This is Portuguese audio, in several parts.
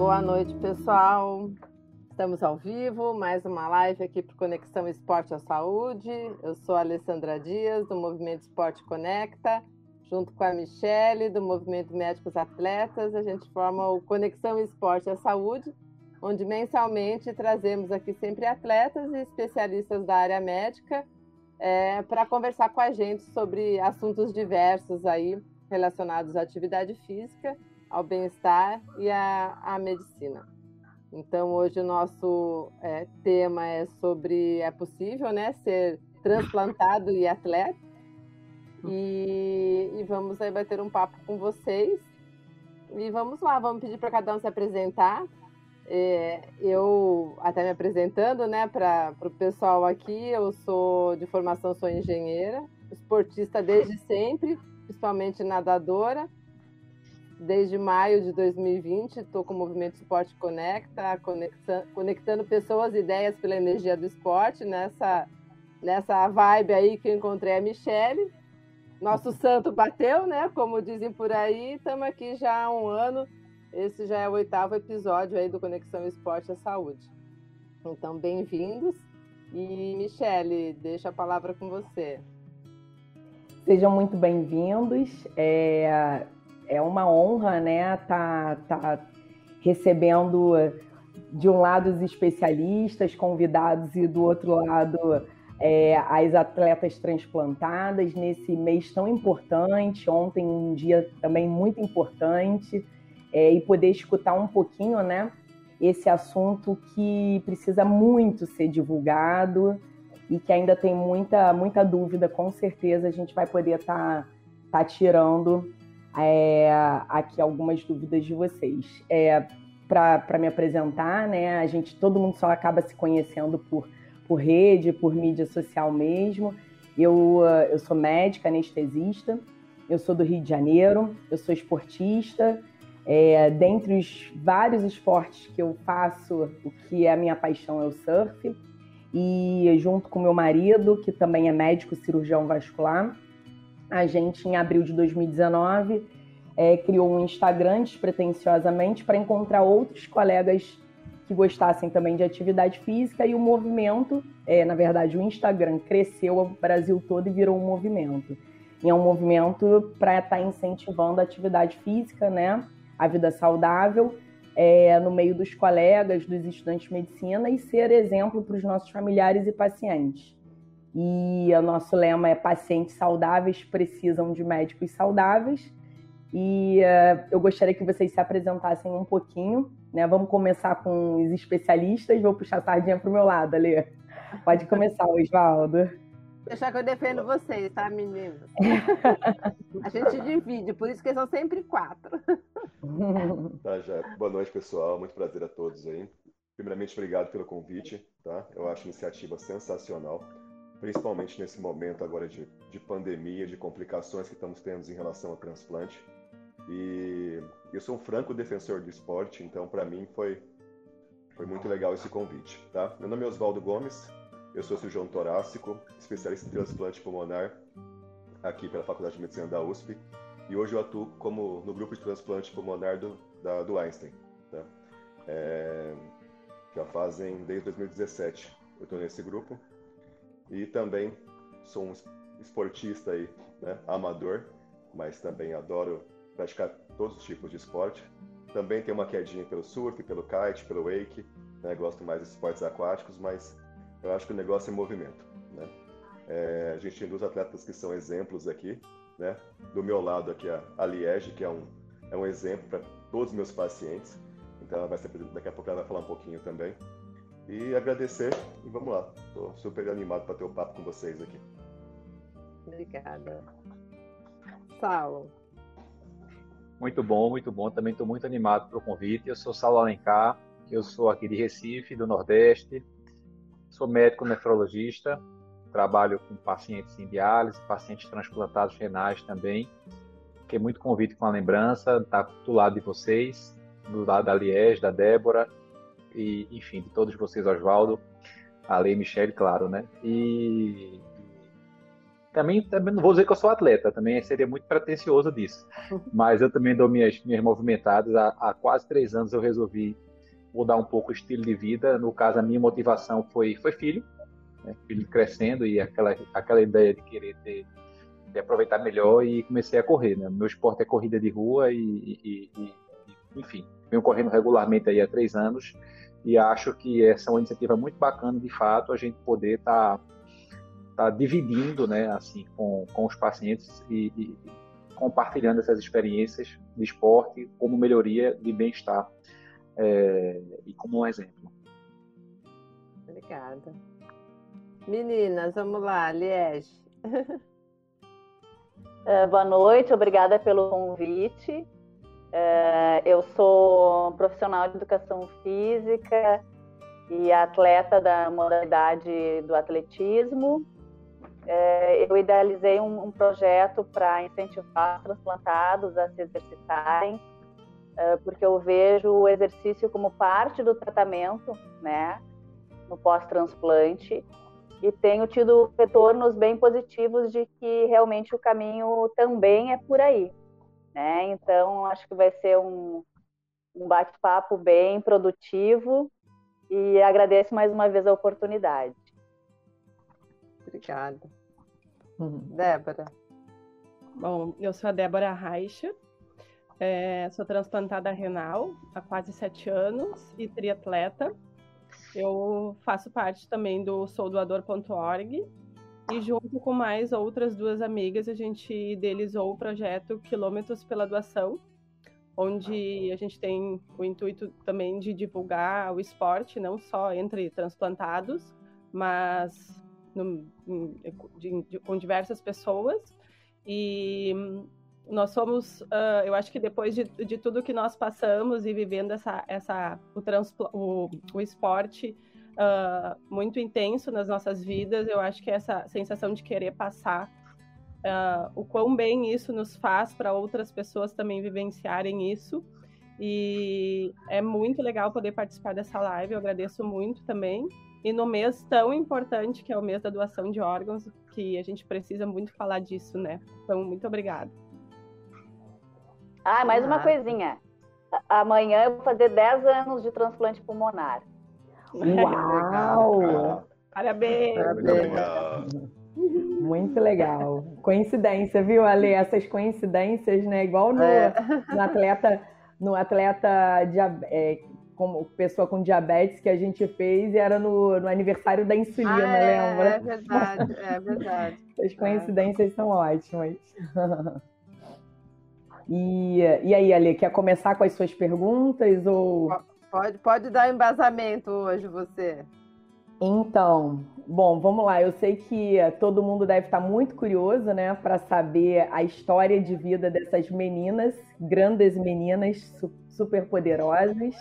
Boa noite, pessoal. Estamos ao vivo, mais uma live aqui para Conexão Esporte à Saúde. Eu sou a Alessandra Dias, do Movimento Esporte Conecta, junto com a Michele, do Movimento Médicos Atletas. A gente forma o Conexão Esporte à Saúde, onde mensalmente trazemos aqui sempre atletas e especialistas da área médica é, para conversar com a gente sobre assuntos diversos aí relacionados à atividade física ao bem-estar e à, à, medicina. Então, hoje o nosso é, tema é sobre é possível né, ser transplantado e atleta. E, e vamos aí bater um papo com vocês. E vamos lá, vamos pedir para cada um se apresentar. É, eu, até me apresentando, né, para o pessoal aqui, eu sou de formação, sou engenheira, esportista desde sempre, principalmente nadadora desde maio de 2020, estou com o Movimento Esporte Conecta, conectando pessoas e ideias pela energia do esporte, nessa, nessa vibe aí que eu encontrei a Michelle. Nosso santo bateu, né? Como dizem por aí, estamos aqui já há um ano. Esse já é o oitavo episódio aí do Conexão Esporte à Saúde. Então, bem-vindos. E, Michele, deixa a palavra com você. Sejam muito bem-vindos. É, é uma honra, né, tá, tá recebendo de um lado os especialistas convidados e do outro lado é, as atletas transplantadas nesse mês tão importante. Ontem um dia também muito importante é, e poder escutar um pouquinho, né, esse assunto que precisa muito ser divulgado e que ainda tem muita muita dúvida. Com certeza a gente vai poder estar tá, tá tirando é, aqui algumas dúvidas de vocês. É, Para me apresentar, né, a gente, todo mundo só acaba se conhecendo por, por rede, por mídia social mesmo. Eu, eu sou médica, anestesista, eu sou do Rio de Janeiro, eu sou esportista. É, dentre os vários esportes que eu faço, o que é a minha paixão é o surf. E junto com meu marido, que também é médico cirurgião vascular, a gente, em abril de 2019, é, criou um Instagram despretensiosamente para encontrar outros colegas que gostassem também de atividade física e o movimento, é, na verdade, o Instagram cresceu o Brasil todo e virou um movimento. E é um movimento para estar tá incentivando a atividade física, né? A vida saudável, é, no meio dos colegas, dos estudantes de medicina e ser exemplo para os nossos familiares e pacientes. E o nosso lema é pacientes saudáveis precisam de médicos saudáveis. E uh, eu gostaria que vocês se apresentassem um pouquinho, né? Vamos começar com os especialistas. Vou puxar a sardinha para o meu lado, ali. Pode começar, Osvaldo. Deixar que eu defendo vocês, tá, meninos? a gente divide, por isso que são sempre quatro. tá, já. Boa noite, pessoal. Muito prazer a todos aí. Primeiramente, obrigado pelo convite, tá? Eu acho a iniciativa sensacional principalmente nesse momento agora de, de pandemia, de complicações que estamos tendo em relação ao transplante. E eu sou um franco defensor do esporte, então para mim foi, foi muito legal esse convite. Tá? Meu nome é Oswaldo Gomes, eu sou cirurgião torácico, especialista em transplante pulmonar aqui pela Faculdade de Medicina da USP, e hoje eu atuo como no grupo de transplante pulmonar do, da, do Einstein. Tá? É, já fazem desde 2017 eu estou nesse grupo e também sou um esportista aí, né, amador, mas também adoro praticar todos os tipos de esporte. Também tenho uma quedinha pelo surf, pelo kite, pelo wake, né, gosto mais de esportes aquáticos, mas eu acho que o negócio é movimento. Né? É, a gente tem duas atletas que são exemplos aqui, né? Do meu lado aqui a, a Liege, que é um, é um exemplo para todos os meus pacientes. Então ela vai ser, daqui a pouco ela vai falar um pouquinho também e agradecer. E vamos lá. Estou super animado para ter o um papo com vocês aqui. Obrigada. Saulo. Muito bom, muito bom. Também estou muito animado pelo convite. Eu sou Saulo Alencar, eu sou aqui de Recife, do Nordeste. Sou médico nefrologista, trabalho com pacientes em diálise, pacientes transplantados renais também. Fiquei muito convite com a lembrança, tá do lado de vocês, do lado da Liege, da Débora, e enfim, de todos vocês, Oswaldo, a Lei Michele, claro, né? E também, também não vou dizer que eu sou atleta, também seria muito pretensioso disso. Mas eu também dou minhas, minhas movimentadas. Há, há quase três anos eu resolvi mudar um pouco o estilo de vida. No caso, a minha motivação foi, foi filho, né? filho crescendo e aquela, aquela ideia de querer ter, de aproveitar melhor e comecei a correr. Né? Meu esporte é corrida de rua e, e, e, e enfim, venho correndo regularmente aí há três anos e acho que essa é uma iniciativa muito bacana, de fato, a gente poder estar tá, tá dividindo, né, assim, com, com os pacientes e, e, compartilhando essas experiências de esporte como melhoria de bem-estar é, e como um exemplo. Obrigada. Meninas, vamos lá, Liege. É, boa noite, obrigada pelo convite. É, eu sou profissional de educação física e atleta da modalidade do atletismo. É, eu idealizei um, projeto para incentivar os transplantados a se exercitarem, é, porque eu vejo o exercício como parte do tratamento, né, no pós-transplante, e tenho tido retornos bem positivos de que realmente o caminho também é por aí. Né? Então, acho que vai ser um, um bate-papo bem produtivo e agradeço mais uma vez a oportunidade. Obrigada. Uhum. Débora. Bom, eu sou a Débora Reicha, é, sou transplantada renal há quase sete anos e triatleta. Eu faço parte também do soudoador.org, e junto com mais outras duas amigas, a gente idealizou o projeto Quilômetros pela Doação, onde a gente tem o intuito também de divulgar o esporte, não só entre transplantados, mas no, de, de, com diversas pessoas. E nós somos, uh, eu acho que depois de, de tudo que nós passamos e vivendo essa, essa, o, o, o esporte uh, muito intenso nas nossas vidas. Eu acho que essa sensação de querer passar uh, o quão bem isso nos faz para outras pessoas também vivenciarem isso. E é muito legal poder participar dessa live. Eu agradeço muito também. E no mês tão importante que é o mês da doação de órgãos, que a gente precisa muito falar disso, né? Então, muito obrigada. Ah, mais uma coisinha. Amanhã eu vou fazer 10 anos de transplante pulmonar. Uau! Parabéns! Parabéns. Muito legal. Coincidência, viu, Ale? Essas coincidências, né? Igual no, é. no atleta, no atleta é, como pessoa com diabetes que a gente fez e era no, no aniversário da insulina, ah, é, lembra? É verdade, é verdade. As coincidências é. são ótimas. E, e aí, Ale, quer começar com as suas perguntas ou Pode, pode dar embasamento hoje, você. Então, bom, vamos lá. Eu sei que todo mundo deve estar muito curioso, né, para saber a história de vida dessas meninas, grandes meninas, super poderosas.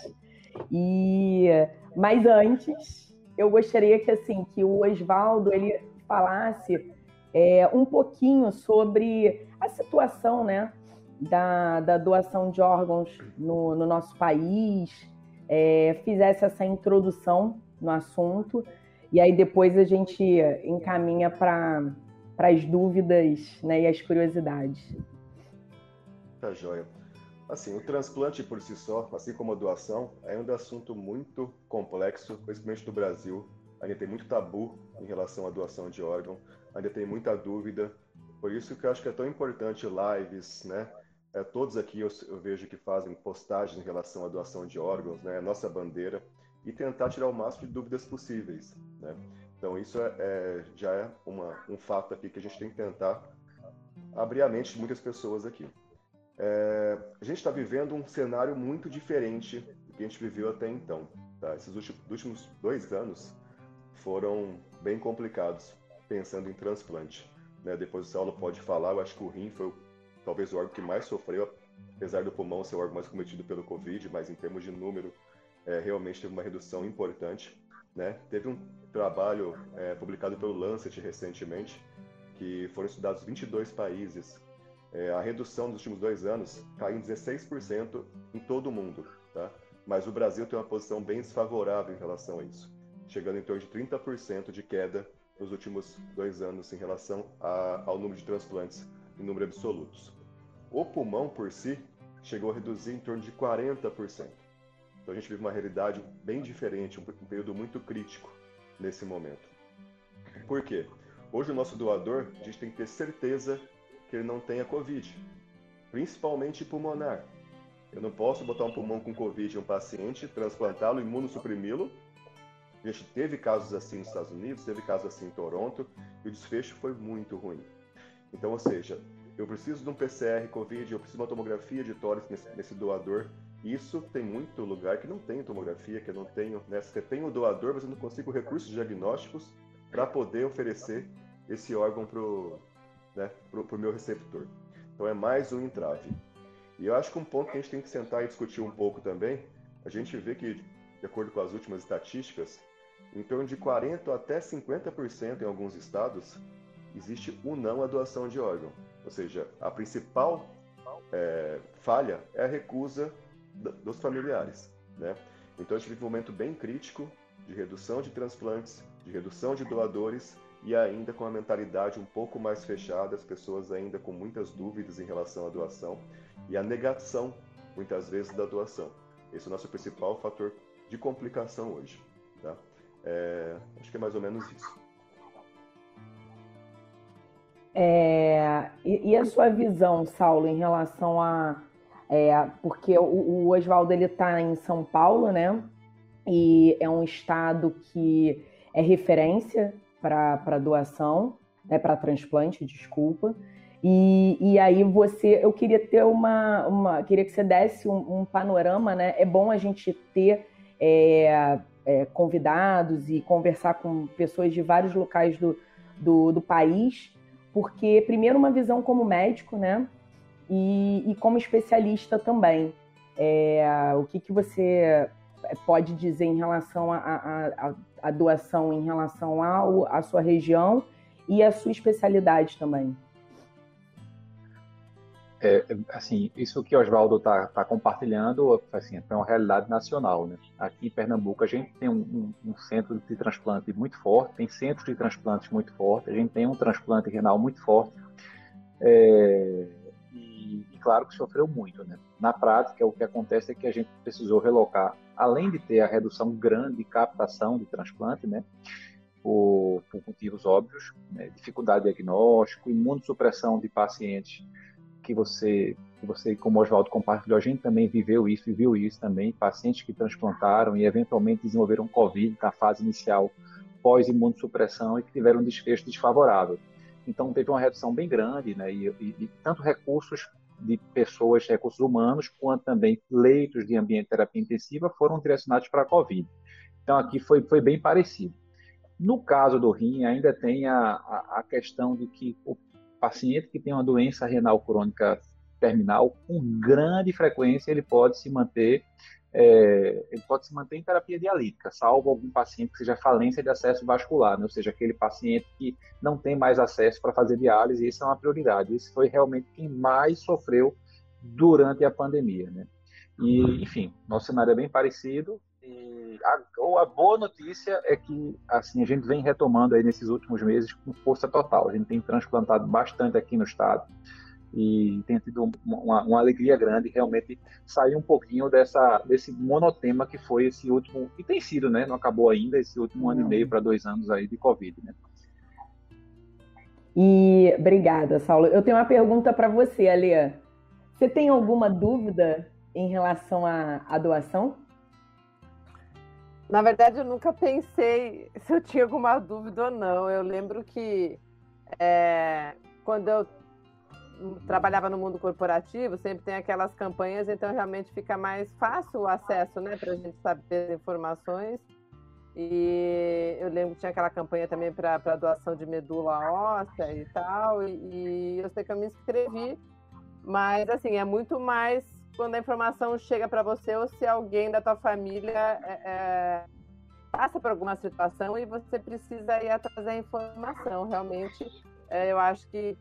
E, mas antes, eu gostaria que assim que o Oswaldo ele falasse é, um pouquinho sobre a situação, né, da, da doação de órgãos no, no nosso país é, fizesse essa introdução no assunto e aí depois a gente encaminha para as dúvidas né, e as curiosidades. Tá joia. Assim, o transplante por si só, assim como a doação, é um assunto muito complexo, principalmente no Brasil. Ainda tem muito tabu em relação à doação de órgão, ainda tem muita dúvida. Por isso que eu acho que é tão importante lives, né? É, todos aqui eu, eu, vejo que fazem postagens em relação à doação de órgãos, né, a nossa bandeira, e tentar tirar o máximo de dúvidas possíveis. Né? Então, isso é, é, já é uma, um fato aqui que a gente tem que tentar abrir a mente de muitas pessoas aqui. É, a gente está vivendo um cenário muito diferente do que a gente viveu até então. Tá? Esses últimos dois anos foram bem complicados, pensando em transplante. Né? Depois o Saulo pode falar, eu acho que o rim foi o talvez o órgão que mais sofreu apesar do pulmão ser o órgão mais cometido pelo Covid, mas em termos de número, é, realmente teve uma redução importante. Né? Teve um trabalho é, publicado pelo Lancet recentemente, que foram estudados 22 países. É, a redução dos últimos dois anos caiu em 16% em todo o mundo, tá? mas o Brasil tem uma posição bem desfavorável em relação a isso, chegando em torno de 30% de queda nos últimos dois anos em relação a, ao número de transplantes em número absolutos. O pulmão por si chegou a reduzir em torno de 40%. Então a gente vive uma realidade bem diferente, um período muito crítico nesse momento. Por quê? Hoje o nosso doador, a gente tem que ter certeza que ele não tenha Covid, principalmente pulmonar. Eu não posso botar um pulmão com Covid em um paciente, transplantá-lo, imunossuprimi-lo. A gente teve casos assim nos Estados Unidos, teve casos assim em Toronto, e o desfecho foi muito ruim. Então, ou seja, eu preciso de um PCR Covid, eu preciso de uma tomografia de tórax nesse, nesse doador, isso tem muito lugar que não tem tomografia, que eu não tenho. Né? Você tem o doador, mas eu não consigo recursos diagnósticos para poder oferecer esse órgão para o né, pro, pro meu receptor. Então é mais um entrave. E eu acho que um ponto que a gente tem que sentar e discutir um pouco também, a gente vê que, de acordo com as últimas estatísticas, em torno de 40% até 50% em alguns estados, existe o não à doação de órgão. Ou seja, a principal é, falha é a recusa dos familiares. Né? Então a gente vive um momento bem crítico de redução de transplantes, de redução de doadores e ainda com a mentalidade um pouco mais fechada, as pessoas ainda com muitas dúvidas em relação à doação e a negação, muitas vezes, da doação. Esse é o nosso principal fator de complicação hoje. Tá? É, acho que é mais ou menos isso. É, e, e, a sua visão, Saulo, em relação a é, porque o, o Oswaldo está em São Paulo, né? E é um estado que é referência para doação, né, para transplante, desculpa. E, e aí você, eu queria ter uma, uma queria que você desse um, um panorama, né? É bom a gente ter é, é, convidados e conversar com pessoas de vários locais do, do, do país, porque primeiro uma visão como médico, né? e, e como especialista também. É, o que, que você pode dizer em relação à doação, em relação à sua região e à sua especialidade também? É, assim, isso que o Oswaldo está tá compartilhando assim, é uma realidade nacional. Né? Aqui em Pernambuco a gente tem um, um, um, centro de transplante muito forte, tem centros de transplantes muito fortes, a gente tem um transplante renal muito forte. É, e, claro que sofreu muito. Né? Na prática, o que acontece é que a gente precisou relocar, além de ter a redução grande de captação de transplante, né? por, por motivos óbvios, né? dificuldade de diagnóstico, imunossupressão de pacientes que você, que você como Oswaldo compartilhou, a gente também viveu isso, viveu isso também, pacientes que transplantaram e eventualmente desenvolveram Covid na fase inicial pós-imunossupressão e que tiveram um desfecho desfavorável. Então teve uma redução bem grande, né? E, e, e, tanto recursos de pessoas, recursos humanos, quanto também leitos de ambiente de terapia intensiva foram direcionados para a COVID. Então aqui foi, foi bem parecido. No caso do rim, ainda tem a, a, a questão de que o paciente que tem uma doença renal crônica terminal, com grande frequência ele pode se manter é, ele pode se manter em terapia dialítica, salvo algum paciente que seja falência de acesso vascular, né? ou seja, aquele paciente que não tem mais acesso para fazer diálise, isso é uma prioridade. Esse foi realmente quem mais sofreu durante a pandemia. Né? E, enfim, nosso cenário é bem parecido. E a, a boa notícia é que assim a gente vem retomando aí nesses últimos meses com força total. A gente tem transplantado bastante aqui no estado e tem tido uma, uma, alegria grande realmente sair um pouquinho dessa, desse monotema que foi esse último, e tem sido, né? Não acabou ainda, esse último Não. ano e meio para dois anos aí de Covid, né? E obrigada, Saulo. Eu tenho uma pergunta para você, Alê. Você tem alguma dúvida em relação à, à doação? Na verdade, eu nunca pensei se eu tinha alguma dúvida ou não. Eu lembro que é, quando eu trabalhava no mundo corporativo, sempre tem aquelas campanhas, então realmente fica mais fácil o acesso, né, para a gente saber informações. E eu lembro que tinha aquela campanha também para doação de medula óssea e tal, e, e, eu sei que eu me inscrevi, Mas, assim, é muito mais quando a informação chega para você ou se alguém da tua família é, é, passa por alguma situação e você precisa ir atrás da informação. Realmente, é, eu acho que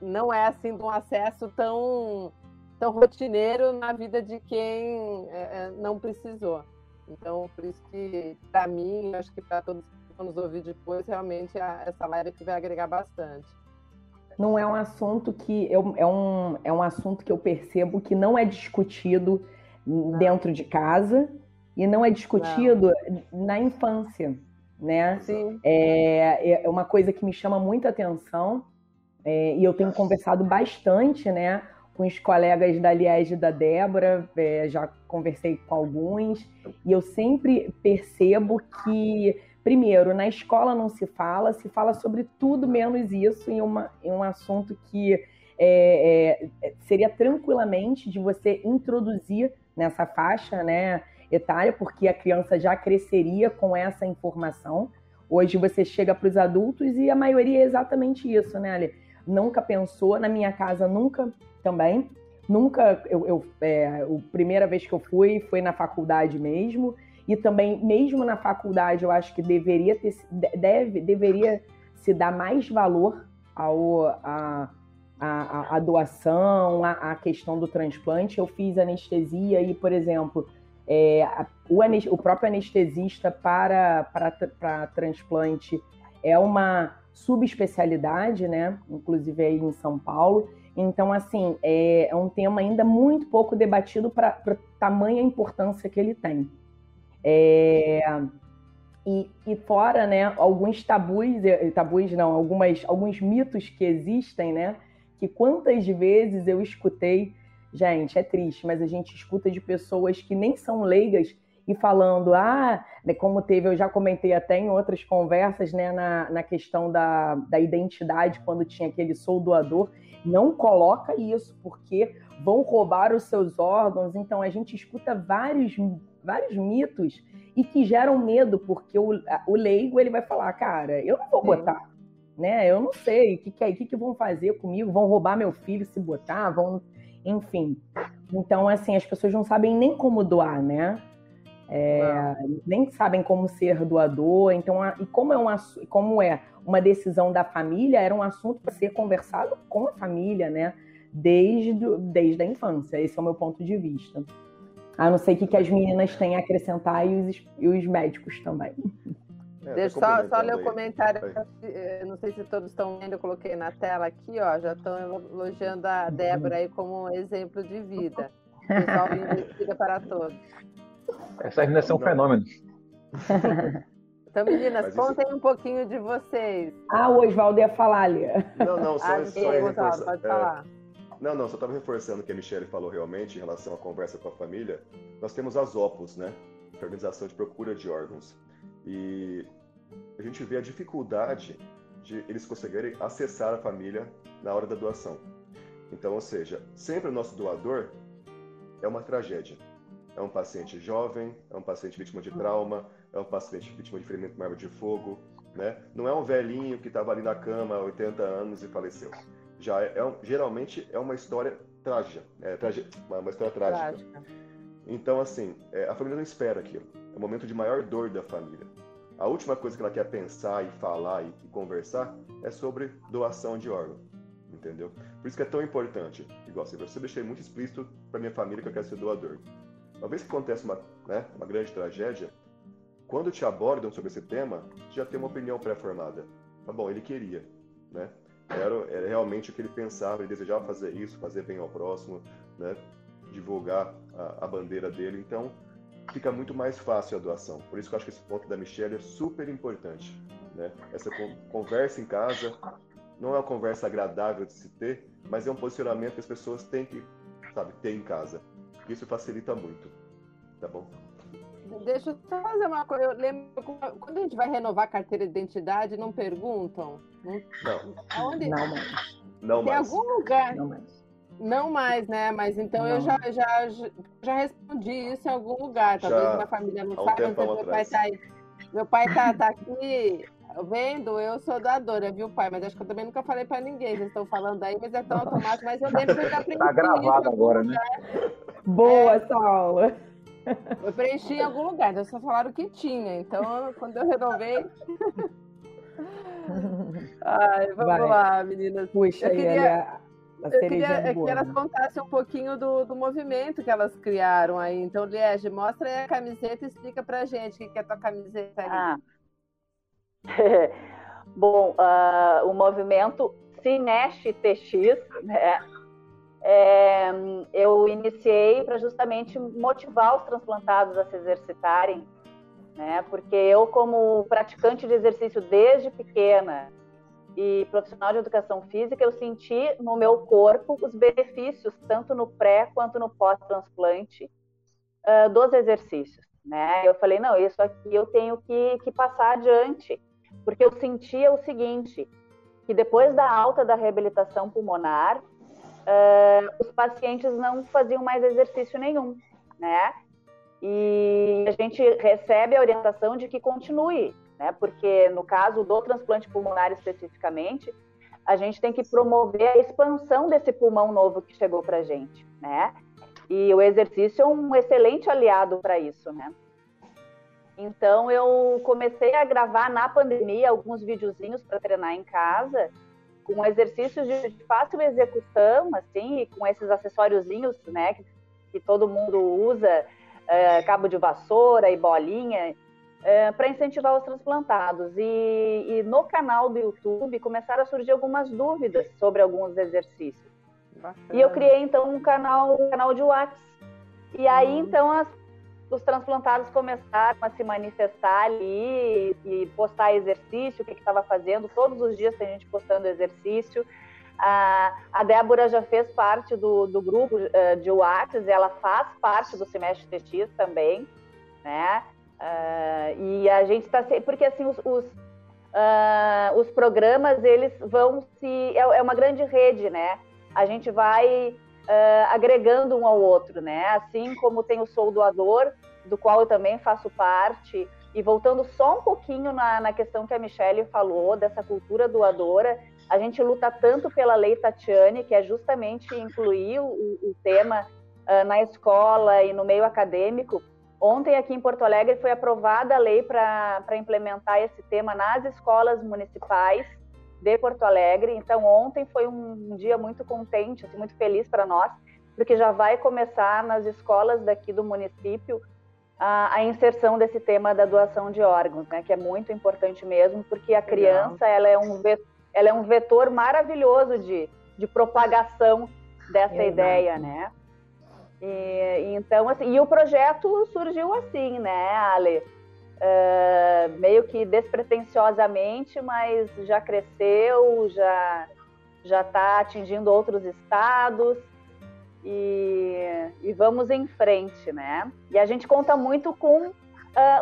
não é assim de um acesso tão, tão rotineiro na vida de quem é, é não precisou. Então, por isso que, para mim, acho que para todos que vão nos ouvir depois, realmente essa live aqui vai agregar bastante. Não é um assunto que eu, é, um, é um assunto que eu percebo que não é discutido não. dentro de casa e não é discutido não. na infância, né? Sim. É, é uma coisa que me chama muita atenção é, e eu tenho conversado bastante, né? com os colegas da Liege e da Débora, é, já conversei com alguns, e eu sempre percebo que, primeiro, na escola não se fala, se fala sobre tudo menos isso, em, uma, em um assunto que é, é, seria tranquilamente de você introduzir nessa faixa né, etária, porque a criança já cresceria com essa informação. Hoje você chega para os adultos e a maioria é exatamente isso, né, Ali? Nunca pensou, na minha casa nunca também. Nunca, eu, eu é, a primeira vez que eu fui foi na faculdade mesmo. E também, mesmo na faculdade, eu acho que deveria ter, deve, deveria se dar mais valor ao, a, a, a doação, a, a, questão do transplante. Eu fiz anestesia e, por exemplo, é, o, o, próprio anestesista para, para, para transplante é uma subespecialidade, né? Inclusive aí em São Paulo. Então, assim, é, é um tema ainda muito pouco debatido para a tamanha importância que ele tem. É, e, e, fora, né, alguns tabus, eh, tabus não, algumas, alguns mitos que existem, né, que quantas vezes eu escutei, gente, é triste, mas a gente escuta de pessoas que nem são leigas e falando, ah, né, como teve, eu já comentei até em outras conversas, né, na, na questão da, da identidade, quando tinha aquele sou doador, não coloca isso, porque vão roubar os seus órgãos. Então, a gente escuta vários, vários mitos e que geram medo, porque o, o leigo ele vai falar, cara, eu não vou botar, né? Eu não sei o que, que, que, que vão fazer comigo, vão roubar meu filho se botar, vão, enfim. Então, assim, as pessoas não sabem nem como doar, né? É, nem sabem como ser doador. Então, a, e como é, um, como é uma decisão da família, era um assunto para ser conversado com a família, né? Desde, desde a infância. Esse é o meu ponto de vista. A não ser que, que as meninas têm a acrescentar e os, e os médicos também. É, Deixa só, só ler o comentário. Eh, não sei se todos estão vendo, eu coloquei na tela aqui, ó. Já estão elogiando a Débora aí como um exemplo de vida. Pessoal, vida para todos. Essas meninas são fenômenos. Então, meninas, Mas contem isso... um pouquinho de vocês. Ah, o Oswaldo ia falar ali. Não, não, só, ah, só reforçar. Pode falar. É... Não, não, só estava reforçando o que a Michelle falou realmente em relação à conversa com a família. Nós temos as OPOS, né? Organização de Procura de Órgãos. E a gente vê a dificuldade de eles conseguirem acessar a família na hora da doação. Então, ou seja, sempre o nosso doador é uma tragédia. É um paciente jovem, é um paciente vítima de trauma, é um paciente vítima de ferimento com arma de fogo, né? Não é um velhinho que estava ali na cama há 80 anos e faleceu. Já é, é geralmente é uma história trágica, é, trage, uma, uma, história trágica. trágica. Então, assim, é, a família não espera aquilo. É o momento de maior dor da família. A última coisa que ela quer pensar e falar e, e conversar é sobre doação de órgão, entendeu? Por isso que é tão importante. Igual, assim, você deixei muito explícito para minha família que eu quero ser doador. Uma vez que acontece uma, né, uma grande tragédia, quando te abordam sobre esse tema, já tem uma opinião pré-formada. Tá bom, ele queria, né? Era, era realmente o que ele pensava, ele desejava fazer isso, fazer bem ao próximo, né? Divulgar a, a bandeira dele. Então, fica muito mais fácil a doação. Por isso que eu acho que esse ponto da Michelle é super importante, né? Essa conversa em casa não é uma conversa agradável de se ter, mas é um posicionamento que as pessoas têm que, sabe, ter em casa. Isso facilita muito, tá bom? Deixa eu só fazer uma coisa. Eu lembro quando a gente vai renovar a carteira de identidade, não perguntam? Não. Aonde? Não mais. Não Tem mais. algum lugar. Não mais. Não mais, né? Mas então não. eu já, já, já respondi isso em algum lugar. Talvez já, minha família não saiba, então meu pai tá aí. Meu pai tá, tá aqui Vendo, eu sou doadora, viu, pai? Mas acho que eu também nunca falei pra ninguém. Vocês estão falando aí, mas é tão automático. Mas eu lembro que eu já preenchi. Tá gravado agora, né? Boa, é. Saula. Eu preenchi em algum lugar, então só falaram que tinha. Então, quando eu renovei. Ai, vamos Vai. lá, meninas. Puxa, eu queria... Eu queria que elas contassem um pouquinho do, do movimento que elas criaram aí. Então, Liege, mostra aí a camiseta e explica pra gente o que é a tua camiseta ali. Ah. Bom, uh, o movimento Cineste TX, né? É, eu iniciei para justamente motivar os transplantados a se exercitarem, né? Porque eu, como praticante de exercício desde pequena e profissional de educação física, eu senti no meu corpo os benefícios, tanto no pré quanto no pós-transplante, uh, dos exercícios, né? Eu falei, não, isso aqui eu tenho que, que passar adiante porque eu sentia o seguinte, que depois da alta da reabilitação pulmonar, uh, os pacientes não faziam mais exercício nenhum, né? E a gente recebe a orientação de que continue, né? Porque no caso do transplante pulmonar especificamente, a gente tem que promover a expansão desse pulmão novo que chegou para a gente, né? E o exercício é um excelente aliado para isso, né? Então eu comecei a gravar na pandemia alguns videozinhos para treinar em casa, com exercícios de fácil execução, assim, e com esses acessóriozinhos, né, que, que todo mundo usa, é, cabo de vassoura e bolinha, é, para incentivar os transplantados. E, e, no canal do YouTube começaram a surgir algumas dúvidas sobre alguns exercícios. Bacana. E eu criei então um canal, um canal de WhatsApp. E aí uhum. então as os transplantados começaram a se manifestar ali e, postar exercício, o que estava fazendo. Todos os dias tem gente postando exercício. A, Débora já fez parte do, do grupo uh, de WhatsApp, ela faz parte do semestre TX também, né? Uh, e a gente está porque assim os, os, uh, os, programas eles vão se é, é, uma grande rede, né? A gente vai uh, agregando um ao outro, né? Assim como tem o Sou Doador, do qual eu também faço parte, e voltando só um pouquinho na, na questão que a Michelle falou, dessa cultura doadora, a gente luta tanto pela lei Tatiane, que é justamente incluir o, o tema uh, na escola e no meio acadêmico. Ontem, aqui em Porto Alegre, foi aprovada a lei para implementar esse tema nas escolas municipais de Porto Alegre. Então, ontem foi um, um dia muito contente, assim, muito feliz para nós, porque já vai começar nas escolas daqui do município a, a, inserção desse tema da doação de órgãos, né, que é muito importante mesmo, porque a criança ela é, um, ela é um vetor maravilhoso de, de propagação dessa ideia, né? E, então, assim, e o projeto surgiu assim, né, Ale? Uh, meio que despretensiosamente, mas já cresceu, já já está atingindo outros estados e, e, vamos em frente, né? E a gente conta muito com uh,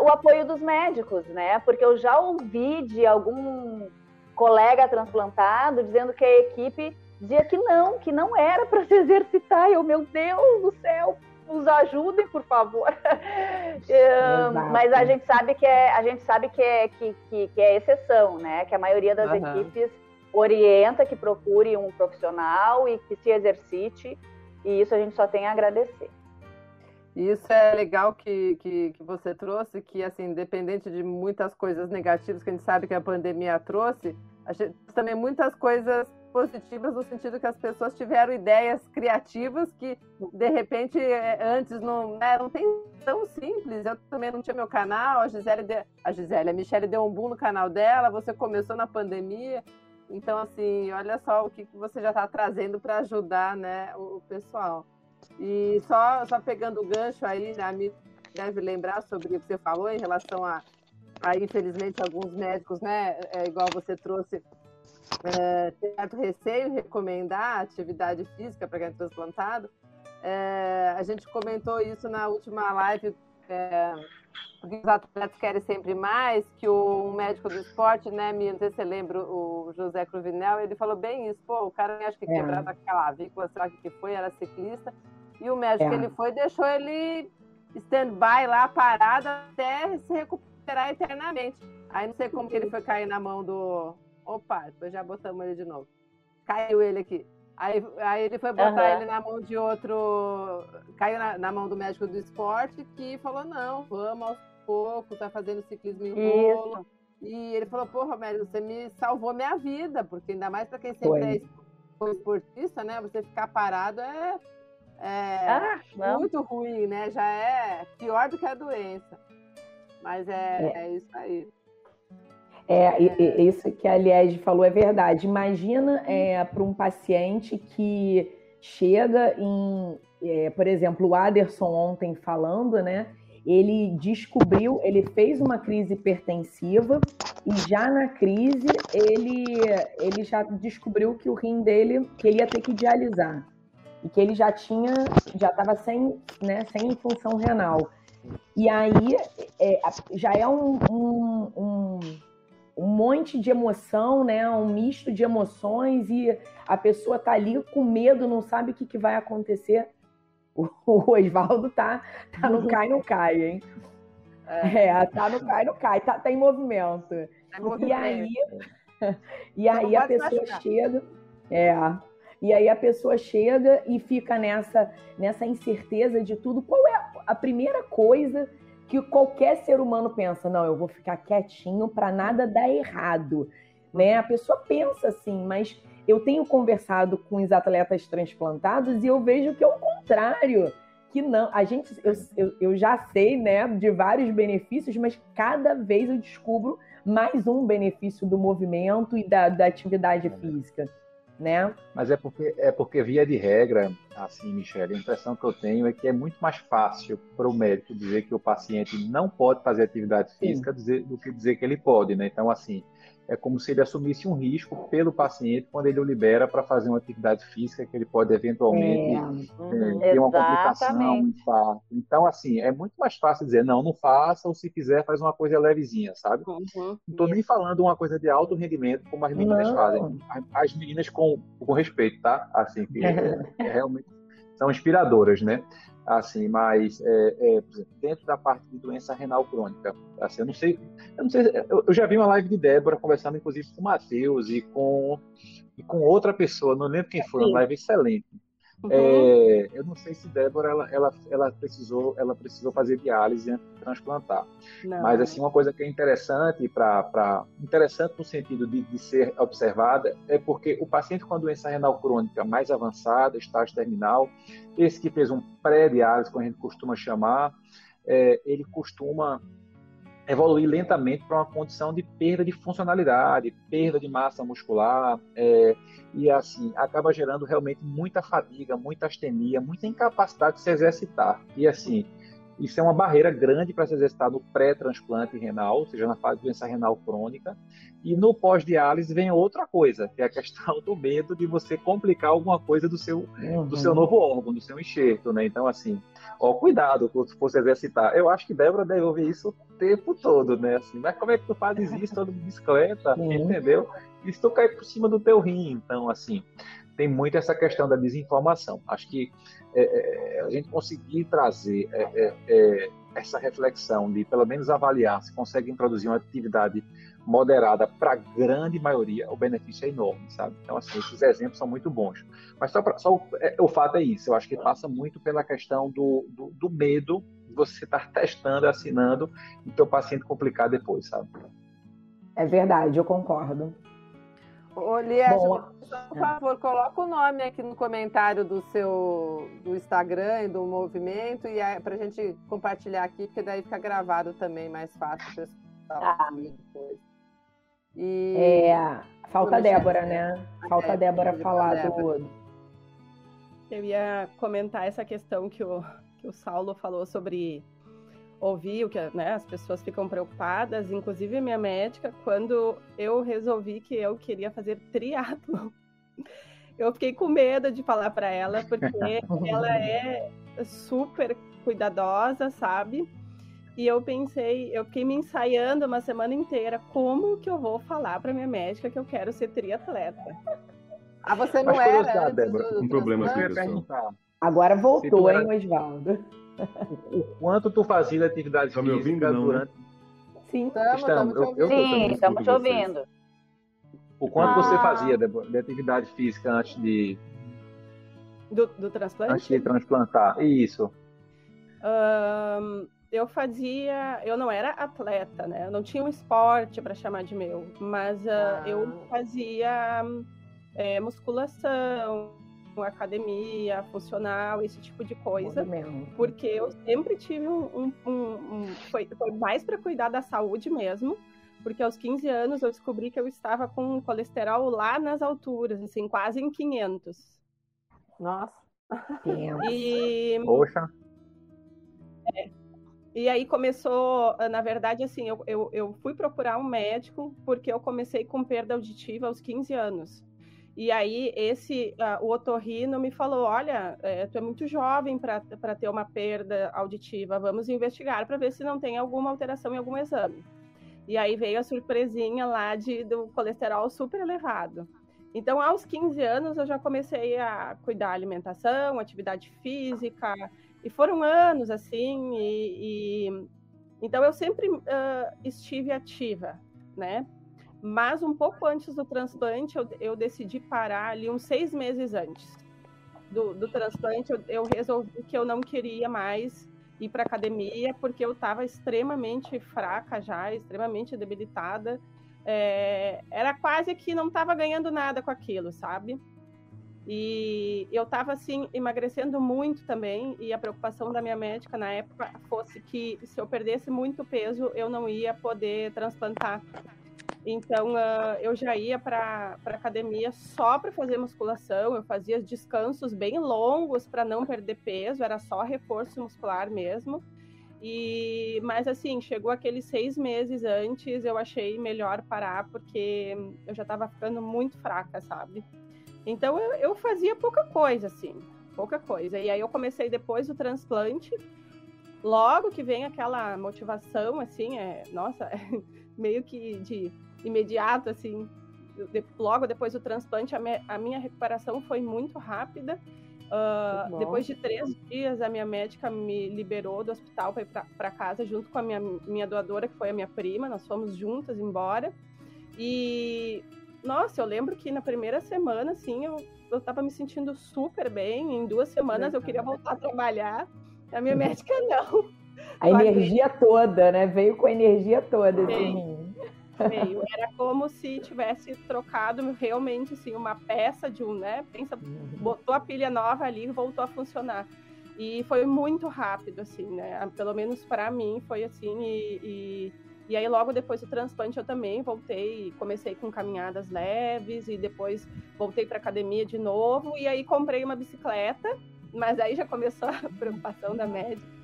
o apoio dos médicos, né? Porque eu já ouvi de algum colega transplantado dizendo que a equipe dizia que não, que não era para se exercitar. Eu, meu Deus do céu, nos ajudem, por favor. mas a gente sabe que é, a gente sabe que é, que, que, que é exceção, né? Que a maioria das uhum. equipes orienta que procure um profissional e que se exercite, e isso a gente só tem a agradecer. Isso é legal que, que, que, você trouxe, que, assim, independente de muitas coisas negativas que a gente sabe que a pandemia trouxe, a gente também muitas coisas positivas no sentido que as pessoas tiveram ideias criativas que, de repente, é, antes não né, não tão simples. Eu também não tinha meu canal, a Gisele, de, a Gisele, a Michelle deu um boom no canal dela, você começou na pandemia. Então, assim, olha só o que você já está trazendo para ajudar né, o pessoal. E só, só pegando o gancho aí, né, deve lembrar sobre o que você falou em relação a, a infelizmente, alguns médicos, né, é, igual você trouxe, é, certo receio recomendar atividade física para quem é transplantado. É, a gente comentou isso na última live é, porque os atletas querem sempre mais, que o médico do esporte, né, me não sei se você lembra, o José Cruvinel, ele falou bem isso, pô, o cara acho que é. quebrava aquela clavícula, sei lá o que foi, era ciclista, e o médico é. ele foi deixou ele stand-by lá, parado, até se recuperar eternamente. Aí não sei como que ele foi cair na mão do. Opa, depois já botamos ele de novo. Caiu ele aqui. Aí, aí ele foi botar uhum. ele na mão de outro. Caiu na, na, mão do médico do esporte que falou: não, vamos aos poucos, tá fazendo ciclismo em rolo. E ele falou: pô, Romero, você me salvou minha vida, porque ainda mais para quem sempre foi. é esportista, né? Você ficar parado é, é ah, muito ruim, né? Já é pior do que a doença. Mas é, é. é isso aí. É, é, isso que a Liege falou é verdade. Imagina é, para um paciente que chega em, é, por exemplo, o Aderson ontem falando, né? Ele descobriu, ele fez uma crise hipertensiva e já na crise ele, ele já descobriu que o rim dele, que ele ia ter que dialisar e que ele já tinha, já estava sem, né, sem função renal. E aí é, já é um, um, um um monte de emoção, né? Um misto de emoções e a pessoa tá ali com medo, não sabe o que, que vai acontecer. O, Oswaldo tá, tá no cai, no cai, hein? É, é tá no cai, no cai, tá, tá em movimento. Tá e aí, e aí a pessoa chega, é, e aí a pessoa chega e fica nessa, nessa incerteza de tudo. Qual é a primeira coisa que qualquer ser humano pensa, não, eu vou ficar quietinho para nada dar errado, né? A pessoa pensa assim, mas eu tenho conversado com os atletas transplantados e eu vejo que é o contrário, que não, a gente, eu, eu, eu já sei, né, de vários benefícios, mas cada vez eu descubro mais um benefício do movimento e da, da atividade física né? Mas é porque, é porque, via de regra, assim, Michele, a impressão que eu tenho é que é muito mais fácil para o médico dizer que o paciente não pode fazer atividade física do que dizer que ele pode, né? Então, assim, é como se ele assumisse um risco pelo paciente quando ele o libera para fazer uma atividade física que ele pode eventualmente é. Uhum. ter uma complicação, um infarto. Então, assim, é muito mais fácil dizer, não, não faça, ou se fizer, faz uma coisa levezinha, sabe? Uhum. Não estou nem falando uma coisa de alto rendimento, como as meninas não. fazem. As meninas com, com respeito, tá? Assim, que é, é realmente são inspiradoras, né? Assim, mas é, é, dentro da parte de doença renal crônica, assim, eu não sei, eu não sei, eu, eu já vi uma live de Débora conversando, inclusive, com o Matheus e com e com outra pessoa, não lembro quem foi, uma live excelente. Uhum. É, eu não sei se Débora ela, ela, ela, precisou ela precisou fazer diálise antes de transplantar. Não. Mas assim uma coisa que é interessante para interessante no sentido de, de, ser observada é porque o paciente com a doença renal crônica mais avançada, estágio terminal, esse que fez um pré-diálise, como a gente costuma chamar, é, ele costuma evoluir lentamente para uma condição de perda de funcionalidade, perda de massa muscular, é, e assim acaba gerando realmente muita fadiga, muita astenia, muita incapacidade de se exercitar. E assim, isso é uma barreira grande para se exercitar no pré-transplante renal, ou seja, na fase de doença renal crônica. E no pós-diálise vem outra coisa, que é a questão do medo de você complicar alguma coisa do seu, uhum. do seu novo órgão, do seu enxerto, né? Então, assim, ó, cuidado quando for se exercitar. Eu acho que Débora deve ouvir isso o tempo todo, né? Assim, mas como é que tu fazes isso todo de bicicleta, entendeu? E se tu cair por cima do teu rim, então, assim, tem muito essa questão da desinformação. Acho que é, é, a gente conseguir trazer é, é, é, essa reflexão de, pelo menos, avaliar se consegue introduzir uma atividade moderada para a grande maioria, o benefício é enorme, sabe? Então, assim, esses exemplos são muito bons. Mas só, pra, só o, é, o, fato é isso, eu acho que passa muito pela questão do, do, do medo de você estar testando, assinando, e teu paciente complicar depois, sabe? É verdade, eu concordo. Ô, Liege, Bom, por favor, coloca o nome aqui no comentário do seu do Instagram e do movimento e para a gente compartilhar aqui, porque daí fica gravado também mais fácil ah. depois. E... É, falta a Débora, né? Falta a é, Débora falar Débora. do. Eu ia comentar essa questão que o, que o Saulo falou sobre ouvi o que né, as pessoas ficam preocupadas, inclusive minha médica, quando eu resolvi que eu queria fazer triatlo. Eu fiquei com medo de falar para ela, porque ela é super cuidadosa, sabe? E eu pensei, eu fiquei me ensaiando uma semana inteira, como que eu vou falar para minha médica que eu quero ser triatleta? Ah, você não Mas era? Débora, um problema assim, Agora voltou, hein, Osvaldo? o quanto tu fazia atividade tá física durante. Sim, estamos, estamos eu, te ouvindo. Sim, estamos te ouvindo. O quanto Ah. você fazia de, de atividade física antes de, Do, do transplante? antes de transplantar? Isso. Ahn, eu fazia. Eu não era atleta, né? Eu não tinha um esporte para chamar de meu, mas ah, Ah. eu fazia é, musculação, academia, funcional, esse tipo de coisa. Porque eu sempre tive um. um- um- um- foi, foi mais para cuidar da saúde mesmo. Porque aos 15 anos eu descobri que eu estava com colesterol lá nas alturas, assim, quase em 500. Nossa. E Poxa, E aí começou, na verdade, assim, eu, eu, eu fui procurar um médico porque eu comecei com perda auditiva aos 15 anos. E aí esse, ah, o otorrino me falou, olha, eh, tu é muito jovem para ter uma perda auditiva, vamos investigar para ver se não tem alguma alteração em algum exame. E aí veio a surpresinha lá de, do colesterol super elevado. Então, aos 15 anos, eu já comecei a cuidar da alimentação, atividade física, e foram anos assim, e, e- então eu sempre ah, estive ativa, né? Mas um pouco antes do transplante, eu, eu decidi parar ali uns seis meses antes do, do transplante. Eu, eu resolvi que eu não queria mais ir para academia, porque eu estava extremamente fraca já, extremamente debilitada. É, era quase que não estava ganhando nada com aquilo, sabe? E eu estava assim emagrecendo muito também, e a preocupação da minha médica na época fosse que se eu perdesse muito peso, eu não ia poder transplantar. Então ah, eu já ia para academia só para fazer musculação, eu fazia descansos bem longos para não perder peso, era só reforço muscular mesmo. E mas assim chegou aqueles seis meses antes, eu achei melhor parar porque eu já estava ficando muito fraca, sabe? Então eu, eu fazia pouca coisa, assim, pouca coisa. E aí eu comecei depois do transplante. Logo que vem aquela motivação, assim, é, nossa, meio que de imediato, assim. de- logo depois do transplante, a, me- a minha recuperação foi muito rápida. Bom. depois de três dias, a minha médica me liberou do hospital para ir para casa junto com a minha, minha doadora, que foi a minha prima. Nós fomos juntas embora. E nossa, eu lembro que na primeira semana, assim, eu, eu tava me sentindo super bem. Em duas semanas eu queria voltar a trabalhar. A minha médica não. A energia toda, né? Veio com a energia toda esse Veio. Era como se tivesse trocado realmente assim, uma peça de um, né? Pensa, botou a pilha nova ali e voltou a funcionar. E foi muito rápido, assim, né? Pelo menos para mim foi assim. E, e, e aí, logo depois do transplante, eu também voltei, comecei com caminhadas leves e depois voltei para academia de novo. E aí, comprei uma bicicleta, mas aí já começou a preocupação da médica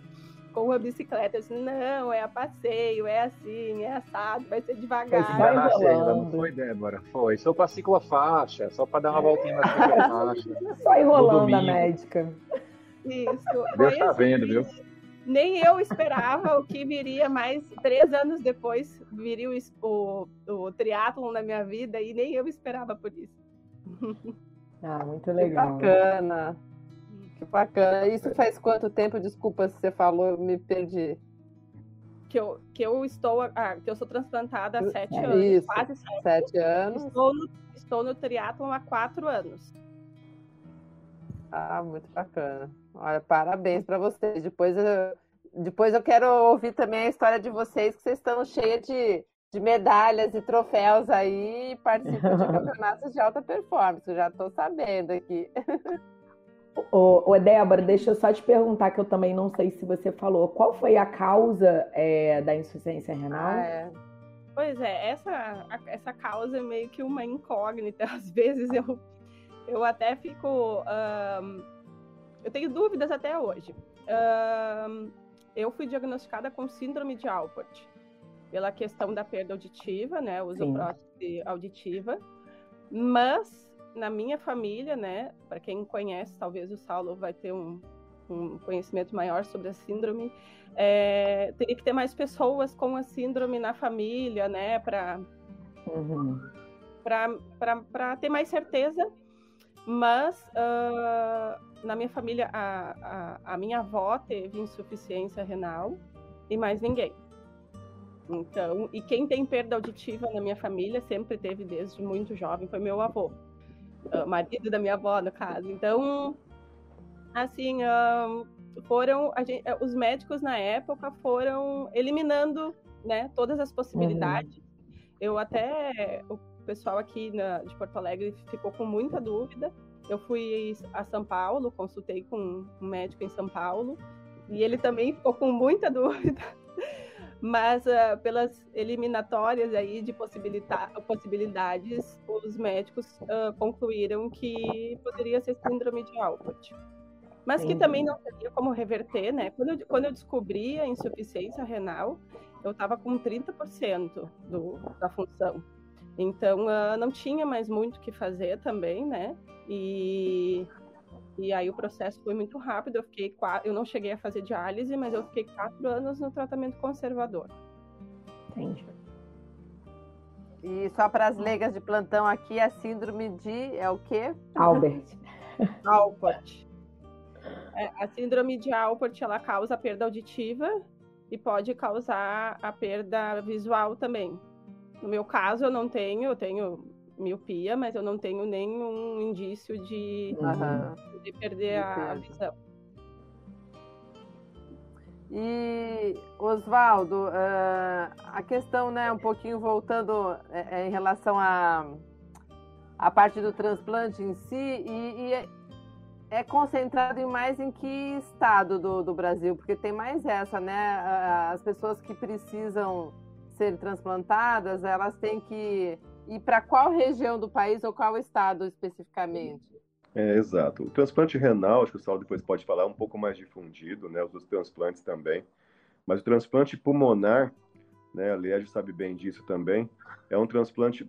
com a bicicleta. Eu disse, não, é a passeio, é assim, é assado, vai ser devagar. Foi Vai ela, não foi, Débora? Foi. Só para ciclofaixa, só para dar uma voltinha na ciclofaixa. Só enrolando a médica. Isso. Deus tá assim, vendo, viu? Nem eu esperava o que viria mais três anos depois, viria o, o, o triatlon na minha vida e nem eu esperava por isso. Ah, muito Que legal. bacana. Que bacana. Isso faz quanto tempo? Desculpa se você falou, eu me perdi. Que eu, que eu estou, ah, que eu sou transplantada há sete É anos, isso. quase sete. Sete anos. Estou no, estou no triatlon há quatro anos. Ah, muito bacana. Olha, parabéns para vocês. Depois eu, depois eu quero ouvir também a história de vocês, que vocês estão cheias de, de medalhas e troféus aí e participam de campeonatos de alta performance. Eu já estou sabendo aqui. Ô, ô, Débora, deixa eu só te perguntar, que eu também não sei se você falou. Qual foi a causa é, da insuficiência renal? Ah, é. Pois é, essa, essa causa é meio que uma incógnita. Às vezes eu, eu até fico. ahn, eu tenho dúvidas até hoje. Ahn, eu fui diagnosticada com síndrome de Alport, pela questão da perda auditiva, né? Uso prótese auditiva. Mas na minha família, né? Para quem conhece, talvez o Saulo vai ter um, um conhecimento maior sobre a síndrome. É, teria que ter mais pessoas com a síndrome na família, né, para Uhum. para ter mais certeza. Mas ah, na minha família, a, a, a minha avó teve insuficiência renal e mais ninguém. Então, e quem tem perda auditiva na minha família sempre teve desde muito jovem, foi meu avô, uh, marido da minha avó, no caso. Então, assim, uh, foram gente, uh, os médicos na época foram eliminando, né, todas as possibilidades. Uhum. Eu até o pessoal aqui na, de Porto Alegre ficou com muita dúvida. Eu fui a São Paulo, consultei com um médico em São Paulo e ele também ficou com muita dúvida mas uh, pelas eliminatórias aí de possibilidades, os médicos uh, concluíram que poderia ser síndrome de Alport. Mas que também não teria como reverter, né? Quando eu, quando eu descobri a insuficiência renal, eu estava com 30% do, da função. Então, uh, não tinha mais muito o que fazer também, né? E e aí o processo foi muito rápido. Eu fiquei quatro, eu não cheguei a fazer diálise, mas eu fiquei quatro anos no tratamento conservador. Entendi. E só para as leigas de plantão aqui, a síndrome de é o quê? Albert. Alport. É, a síndrome de Alport ela causa perda auditiva e pode causar a perda visual também. No meu caso, eu não tenho, eu tenho miopia, mas eu não tenho nenhum indício de, uhum. de perder a visão. E Oswaldo, uh, a questão, né, um pouquinho voltando é, é, em relação à a, a, parte do transplante em si, e, e é, é, concentrado em mais em que estado do, do Brasil? Porque tem mais essa, né? As pessoas que precisam ser transplantadas, elas têm que e para qual região do país ou qual estado especificamente? É, exato. O transplante renal, acho que o Saulo depois pode falar, é um pouco mais difundido, né? Os outros transplantes também. Mas o transplante pulmonar, né? A Liege sabe bem disso também, é um transplante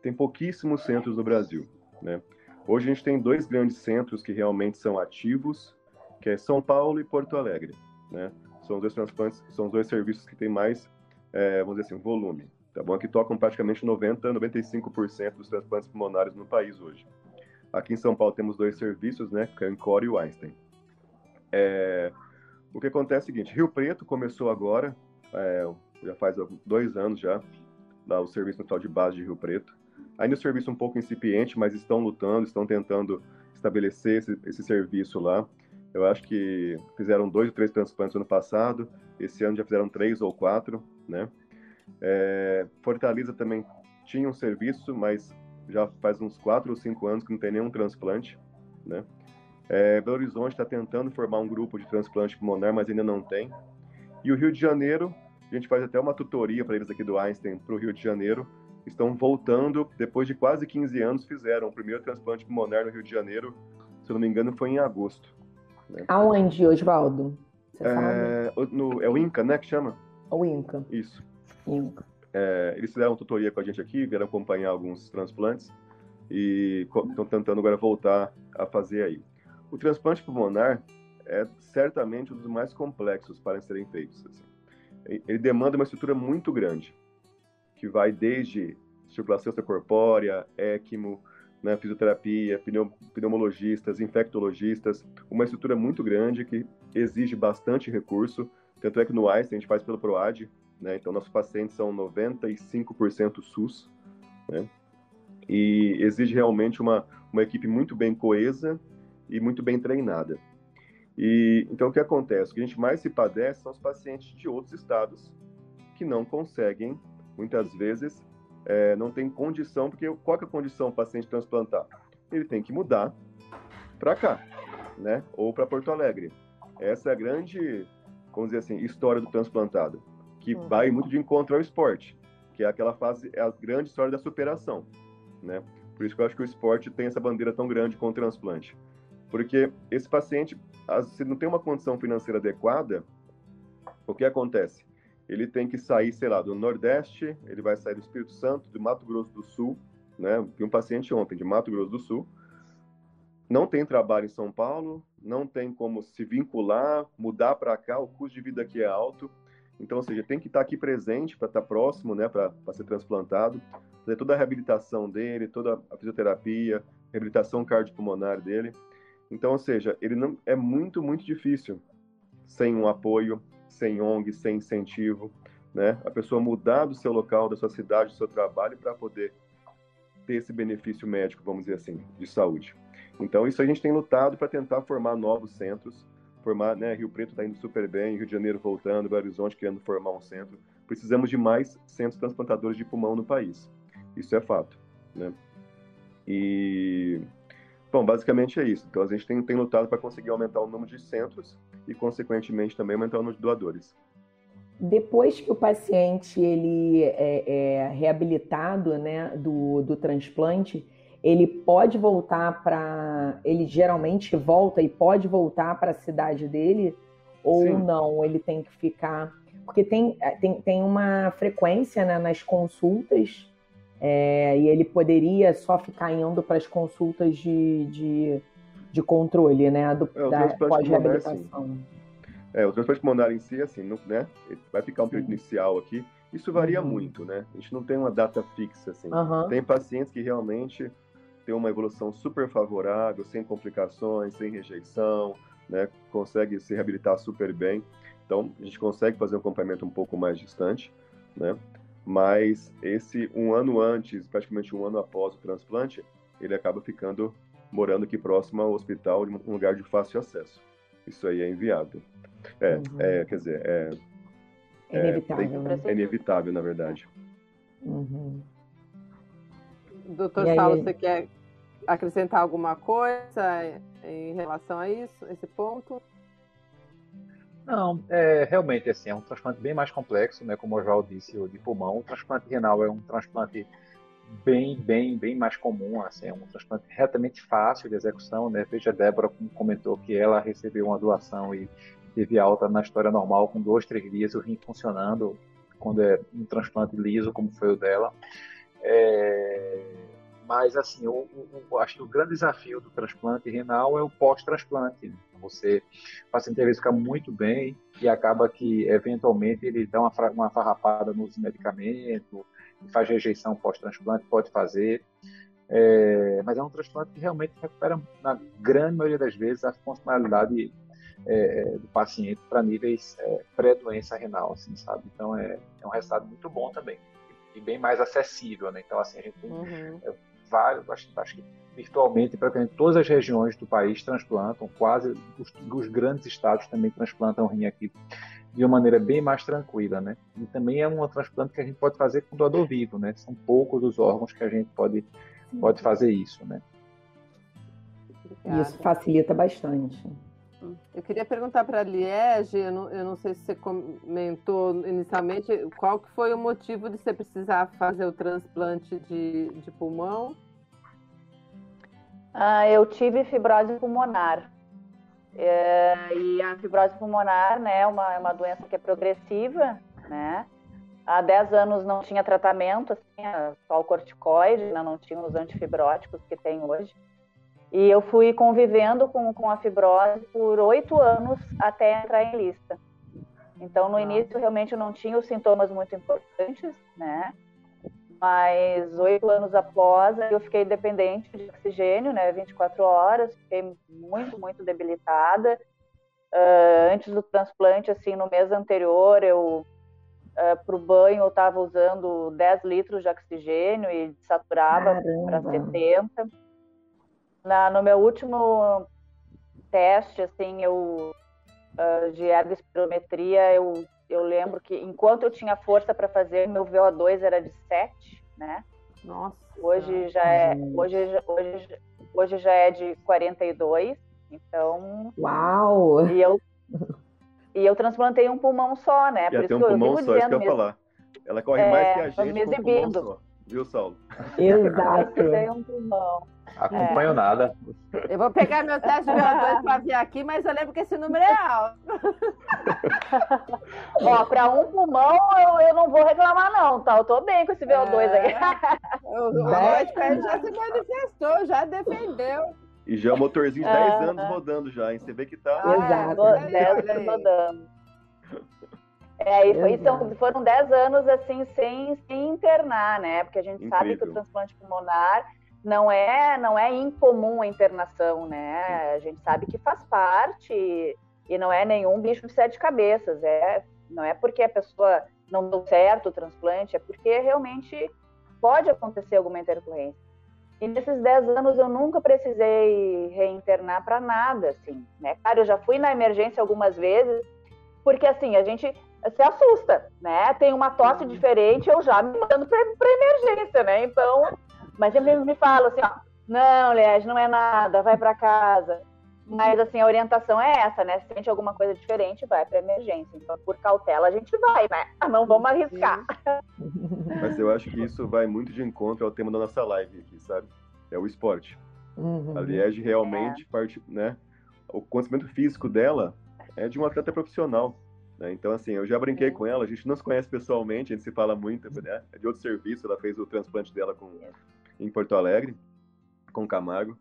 tem pouquíssimos centros no Brasil, né? Hoje a gente tem dois grandes centros que realmente são ativos, que é São Paulo e Porto Alegre, né? São os dois transplantes, são os dois serviços que têm mais, é, vamos dizer assim, volume tá bom? Que tocam praticamente 90, 95% dos transplantes pulmonares no país hoje. Aqui em São Paulo temos dois serviços, né? Cancor e o Einstein. É... O que acontece é o seguinte, Rio Preto começou agora, é, já faz dois anos já, lá o Serviço Nacional de Base de Rio Preto. Ainda o serviço um pouco incipiente, mas estão lutando, estão tentando estabelecer esse, esse serviço lá. Eu acho que fizeram dois ou três transplantes no ano passado, esse ano já fizeram três ou quatro, né? É, Fortaleza também tinha um serviço, mas já faz uns 4 ou 5 anos que não tem nenhum transplante, né? É, Belo Horizonte está tentando formar um grupo de transplante pulmonar, mas ainda não tem. E o Rio de Janeiro, a gente faz até uma tutoria para eles aqui do Einstein para o Rio de Janeiro. Estão voltando, depois de quase 15 anos, fizeram o primeiro transplante pulmonar no Rio de Janeiro. Se eu não me engano, foi em agosto. Né? Aonde, Oswaldo? É, no, é o INCA, né, que chama? O INCA. Isso. É, eles fizeram tutoria com a gente aqui, vieram acompanhar alguns transplantes e estão tentando agora voltar a fazer aí. O transplante pulmonar é certamente um dos mais complexos para serem feitos. Assim. Ele demanda uma estrutura muito grande, que vai desde circulação extracorpórea, ECMO, né, fisioterapia, pneumologistas, infectologistas, uma estrutura muito grande que exige bastante recurso. Tanto é que no Einstein a gente faz pelo PROAD, né? Então, nossos pacientes são 95% SUS, né? E exige realmente uma, uma equipe muito bem coesa e muito bem treinada. E então o que acontece? O que a gente mais se padece são os pacientes de outros estados que não conseguem, muitas vezes, é, não tem condição, porque qual é a condição do paciente transplantar? Ele tem que mudar para cá, né? Ou para Porto Alegre. Essa é a grande, vamos dizer assim, história do transplantado que uhum. vai muito de encontro ao esporte, que é aquela fase, é a grande história da superação, né? Por isso que eu acho que o esporte tem essa bandeira tão grande com o transplante. Porque esse paciente, se não tem uma condição financeira adequada, o que acontece? Ele tem que sair, sei lá, do Nordeste, ele vai sair do Espírito Santo, do Mato Grosso do Sul, né? Vi um paciente ontem de Mato Grosso do Sul, não tem trabalho em São Paulo, não tem como se vincular, mudar para cá, o custo de vida aqui é alto, então, ou seja, tem que estar aqui presente para estar próximo, né, para ser transplantado, fazer toda a reabilitação dele, toda a fisioterapia, reabilitação cardiopulmonar dele. Então, ou seja, ele não é muito, muito difícil sem um apoio, sem ONG, sem incentivo, né? A pessoa mudar do seu local, da sua cidade, do seu trabalho para poder ter esse benefício médico, vamos dizer assim, de saúde. Então, isso a gente tem lutado para tentar formar novos centros, formar, né, Rio Preto está indo super bem, Rio de Janeiro voltando, Belo Horizonte querendo formar um centro. Precisamos de mais centros transplantadores de pulmão no país. Isso é fato, né? E bom, basicamente é isso. Então a gente tem, tem lutado para conseguir aumentar o número de centros e consequentemente também aumentar o número de doadores. Depois que o paciente ele é, é reabilitado, né, do, do transplante, ele pode voltar para. Ele geralmente volta e pode voltar para a cidade dele ou Sim. não? Ele tem que ficar. Porque tem, é, tem, tem uma frequência né, nas consultas é, e ele poderia só ficar indo para as consultas de, de, de, controle, né? Do, é, da pós-reabilitação. É, o transplante pulmonar em si, assim, não, né? Vai ficar um período inicial aqui. Isso varia uhum. muito, né? A gente não tem uma data fixa, assim. Uhum. Tem pacientes que realmente ter uma evolução super favorável, sem complicações, sem rejeição, né? Consegue se reabilitar super bem. Então, a gente consegue fazer um acompanhamento um pouco mais distante, né? Mas esse um ano antes, praticamente um ano após o transplante, ele acaba ficando morando aqui próximo ao hospital, um lugar de fácil acesso. Isso aí é inviável. É, uhum. é quer dizer, é, é inevitável. É, é inevitável, na verdade. Uhum. Doutor Saulo, você quer acrescentar alguma coisa em relação a isso, esse ponto? Não, é, realmente assim, é um transplante bem mais complexo, né? Como o João disse, o de pulmão. O transplante renal é um transplante bem, bem, bem mais comum, assim, é um transplante retamente fácil de execução, né? Veja, a Débora comentou que ela recebeu uma doação e teve alta na história normal com dois, três dias o rim funcionando quando é um transplante liso, como foi o dela. É mas, assim, eu, eu, acho que o grande desafio do transplante renal é o pós-transplante. Né? Você, o paciente às vezes fica muito bem e acaba que, eventualmente, ele dá uma, uma farrapada nos medicamentos, faz rejeição pós-transplante, pode fazer. É, mas é um transplante que realmente recupera, na grande maioria das vezes, a funcionalidade é, do paciente para níveis é, pré-doença renal, assim, sabe? Então, é, é um resultado muito bom também e bem mais acessível, né? Então, assim, a gente tem uhum. Vários, acho, acho que virtualmente, praticamente todas as regiões do país transplantam, quase os, os, grandes estados também transplantam rim aqui de uma maneira bem mais tranquila, né? E também é um transplante que a gente pode fazer com doador vivo, né? São poucos os órgãos que a gente pode, pode fazer isso, né? Isso facilita bastante. Eu queria perguntar para a Liege, eu não, eu não, sei se você comentou inicialmente, qual que foi o motivo de você precisar fazer o transplante de, de pulmão? Ah, eu tive fibrose pulmonar. É, e a fibrose pulmonar né, é uma, é uma doença que é progressiva, né? Há 10 anos não tinha tratamento, assim, só o corticoide, né, não tinha os antifibróticos que tem hoje. E eu fui convivendo com, com a fibrose por oito anos até entrar em lista. Então, no início, realmente eu não tinha os sintomas muito importantes, né? Mas oito anos após, eu fiquei dependente de oxigênio, né? 24 horas, fiquei muito, muito debilitada. Uh, antes do transplante, assim, no mês anterior, eu uh, para o banho eu estava usando 10 litros de oxigênio e saturava para 70 na, no meu último teste, assim, eu uh, de ergospirometria, eu, eu lembro que enquanto eu tinha força para fazer, meu VO2 era de 7, né? Nossa. Hoje já é, hoje, hoje, hoje já é de 42, então. Uau! E eu, e eu transplantei um pulmão só, né? Por isso um que eu pulmão só, isso que eu ia falar. Ela corre é, mais que a gente. Me exibindo. Viu, Saulo? Exato. Eu tenho um pulmão. Acompanho é. nada. Eu vou pegar meu teste de VO2 para ver aqui, mas eu lembro que esse número é alto. Ó, para um pulmão eu, eu não vou reclamar, não, tá? Eu tô bem com esse VO2 é. aqui. O médico já se manifestou, já defendeu. E já é um motorzinho de 10 anos rodando já, hein? Você vê que tá. Ah, Exato. 10 anos rodando. É, e foi, então, foram 10 anos assim sem, sem internar, né? Porque a gente Incrível. sabe que o transplante pulmonar não é não é incomum a internação, né? A gente sabe que faz parte e não é nenhum bicho de sete cabeças, é Não é porque a pessoa não deu certo o transplante, é porque realmente pode acontecer alguma intercorrência. E nesses 10 anos eu nunca precisei reinternar para nada, assim, né? Claro, eu já fui na emergência algumas vezes, porque assim, a gente se assusta, né? Tem uma tosse uhum. diferente, eu já me mando para emergência, né? Então, mas sempre me falam assim, ó, não, Liege, não é nada, vai para casa. Mas assim, a orientação é essa, né? Se sente alguma coisa diferente, vai para emergência. Então, por cautela, a gente vai, né? Não vamos arriscar. Mas eu acho que isso vai muito de encontro ao tema da nossa live aqui, sabe? É o esporte. Uhum. A Liege realmente é. parte, né? O conhecimento físico dela é de um atleta profissional. Né? Então, assim, eu já brinquei com ela, a gente não se conhece pessoalmente, a gente se fala muito, né? É de outro serviço, ela fez o transplante dela com, em Porto Alegre, com Camargo.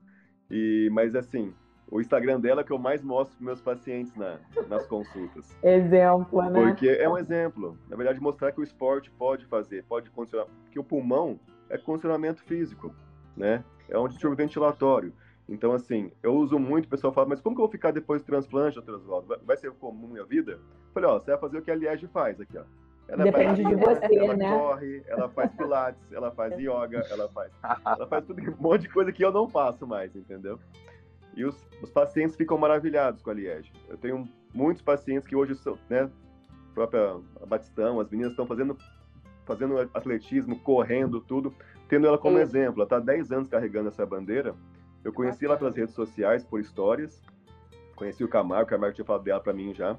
E, mas, assim, o Instagram dela é que eu mais mostro para meus pacientes na, nas consultas. Exemplo, né? Porque é um exemplo. Na verdade, mostrar que o esporte pode fazer, pode condicionar. Porque o pulmão é condicionamento físico, né? É um distúrbio ventilatório. Então, assim, eu uso muito, o pessoal fala, mas como que eu vou ficar depois do transplante, Oswaldo? Vai ser comum minha vida? Eu falei, ó, você vai fazer o que a Liege faz aqui, ó. Ela Depende faz, de você, ela né? Ela corre, ela faz pilates, ela faz yoga, ela faz, ela faz tudo, um monte de coisa que eu não faço mais, entendeu? E os, os pacientes ficam maravilhados com a Liege. Eu tenho muitos pacientes que hoje são, né, a própria Batistão, as meninas estão fazendo, fazendo atletismo, correndo, tudo, tendo ela como exemplo. Ela está há 10 anos carregando essa bandeira. Eu conheci ela pelas redes sociais, por histórias. Conheci o Camargo, o Camargo tinha falado dela para mim já.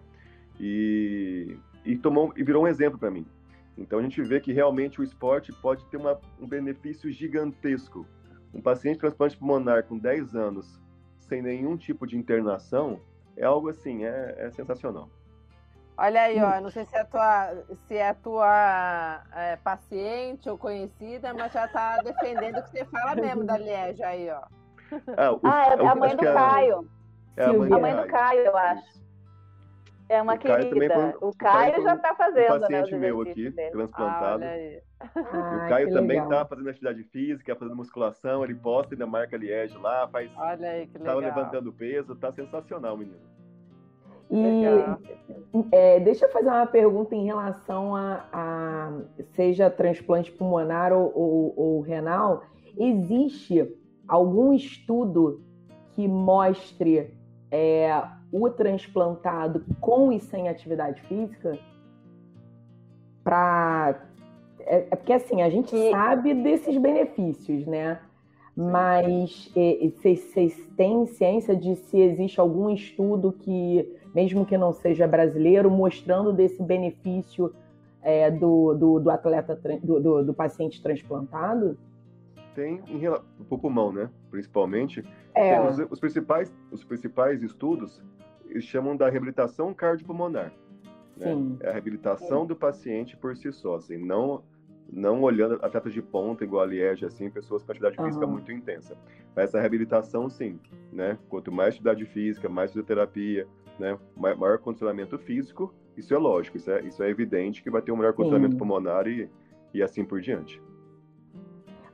E, e, tomou, e virou um exemplo para mim. Então a gente vê que realmente o esporte pode ter uma, um benefício gigantesco. Um paciente de transplante pulmonar com 10 anos sem nenhum tipo de internação, é algo assim, é, é sensacional. Olha aí, ó, não sei se é tua, se é tua é, paciente ou conhecida, mas já está defendendo o que você fala mesmo da Liege aí, ó. Ah, o, ah é a mãe do Caio. É a mãe, a mãe do Caio, eu acho. É uma o querida. Caio o Caio já está fazendo, um paciente né, meu aqui, dele. transplantado. Ah, o Caio também está fazendo atividade física, fazendo musculação, ele posta e marca Liege lá, faz. Olha aí, que legal. Tava levantando peso, tá sensacional, menino. E é, deixa eu fazer uma pergunta em relação a, a seja transplante pulmonar ou, ou, ou renal. Existe algum estudo que mostre é, o transplantado com e sem atividade física? Para é, é, porque assim a gente sabe desses benefícios, né? Mas vocês têm ciência de se existe algum estudo que, mesmo que não seja brasileiro, mostrando desse benefício é, do, do, do, atleta, do, do, do paciente transplantado? Tem em relação ao pulmão, né? Principalmente. É. Os, os, principais, os principais estudos eles chamam da reabilitação cardiopulmonar. Né? É a reabilitação Sim. do paciente por si só, assim, não não olhando atletas de ponta igual a Liege, assim, pessoas com atividade uhum. física muito intensa. Mas essa reabilitação, sim, né? Quanto mais atividade física, mais fisioterapia, né? Maior condicionamento físico, isso é lógico, isso é, isso é evidente que vai ter um melhor condicionamento sim. pulmonar e, e assim por diante.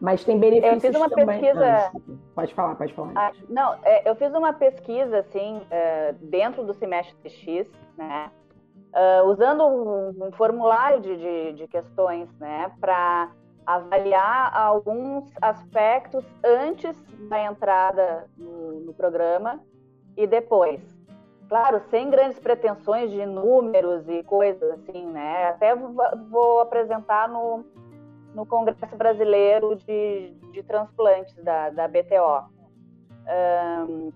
Mas tem benefícios Eu fiz uma também. pesquisa. Ah, pode falar, pode falar. Ah, não, é, eu fiz uma pesquisa assim é, dentro do semestre X, né? Uh, usando um, formulário de, de, de, questões, né, para avaliar alguns aspectos antes da entrada no, no programa e depois. Claro, sem grandes pretensões de números e coisas assim, né? Até vou apresentar no, no Congresso Brasileiro de, de Transplantes da, da BTO. Um,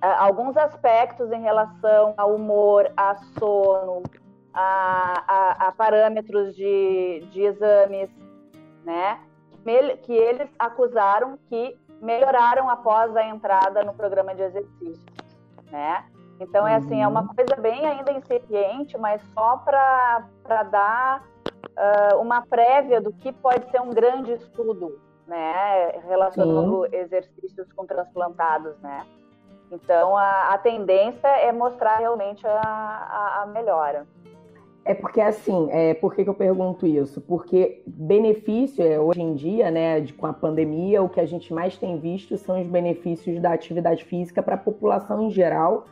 alguns aspectos em relação ao humor, a sono, a, a, a parâmetros de, de exames, né? Que eles acusaram que melhoraram após a entrada no programa de exercícios, né? Então, é assim, é uma uhum. coisa bem ainda incipiente, mas só para dar uh, uma prévia do que pode ser um grande estudo, né, relacionando Sim. exercícios com transplantados, né. Então, a, a tendência é mostrar realmente a, a, a melhora. É porque assim, é, por que, que, eu pergunto isso? Porque benefício, é, hoje em dia, né, de, com a pandemia, o que a gente mais tem visto são os benefícios da atividade física para a população em geral,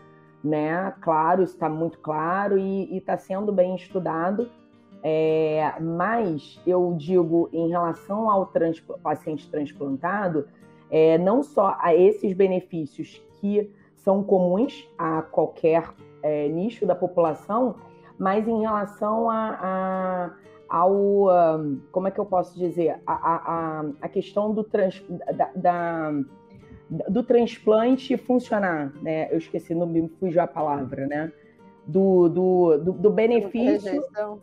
né? Claro, está muito claro e está sendo bem estudado. É, mas eu digo em relação ao trans, paciente transplantado, é, não só a esses benefícios que são comuns a qualquer é, nicho da população, mas em relação a, a ao um, como é que eu posso dizer a, a, a questão do trans, da, da, do transplante funcionar, né? Eu esqueci, não me fugiu a palavra, né? Do, do, do, do benefício. Rejeição.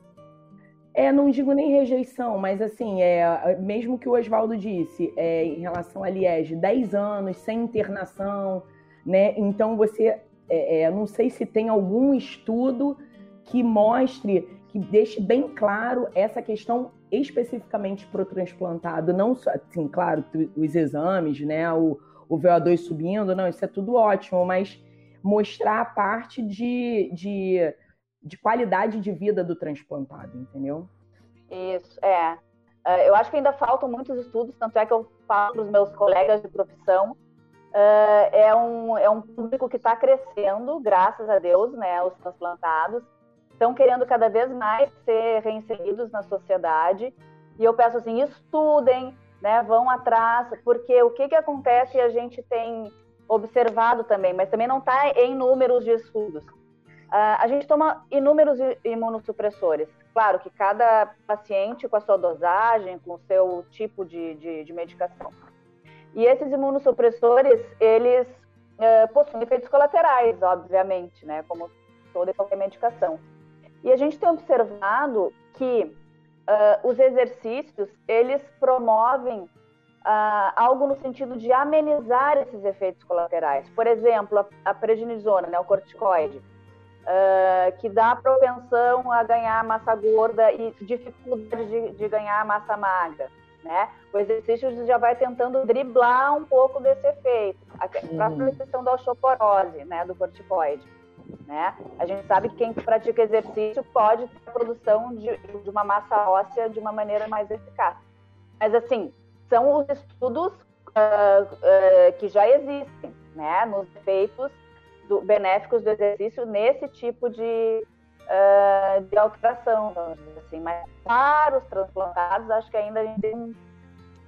É, não digo nem rejeição, mas assim, é, mesmo que o Oswaldo disse, é, em relação a Liege, 10 anos sem internação, né? Então você, é, é, não sei se tem algum estudo que mostre, que deixe bem claro essa questão especificamente para o transplantado, não só, assim, claro, os exames, né? O, o VO2 subindo, não, isso é tudo ótimo, mas mostrar a parte de, de, de qualidade de vida do transplantado, entendeu? Isso, é. é eu acho que ainda faltam muitos estudos, tanto é que eu falo para os meus colegas de profissão, uh, é, um, é um público que está crescendo, graças a Deus, né, os transplantados, estão querendo cada vez mais ser reinseridos na sociedade, e eu peço assim, estudem, né, vão atrás, porque o que, que acontece a gente tem observado também, mas também não está em números de estudos. Uh, a gente toma inúmeros imunossupressores. Claro que cada paciente com a sua dosagem, com o seu tipo de, de, de medicação. E esses imunossupressores, eles uh, possuem efeitos colaterais, obviamente, né, como toda e qualquer medicação. E a gente tem observado que uh, os exercícios eles promovem uh, algo no sentido de amenizar esses efeitos colaterais. Por exemplo, a, a prednisona, né, o corticoide, uh, que dá propensão a ganhar massa gorda e dificuldade de, de ganhar massa magra. Né? O exercício já vai tentando driblar um pouco desse efeito. A própria questão da osteoporose, né, do corticoide. Né? A gente sabe que quem pratica exercício pode ter a produção de, de uma massa óssea de uma maneira mais eficaz. Mas, assim, são os estudos uh, uh, que já existem, né, nos efeitos do, benéficos do exercício nesse tipo de, uh, de alteração, vamos dizer assim. Mas para os transplantados, acho que ainda a gente tem um,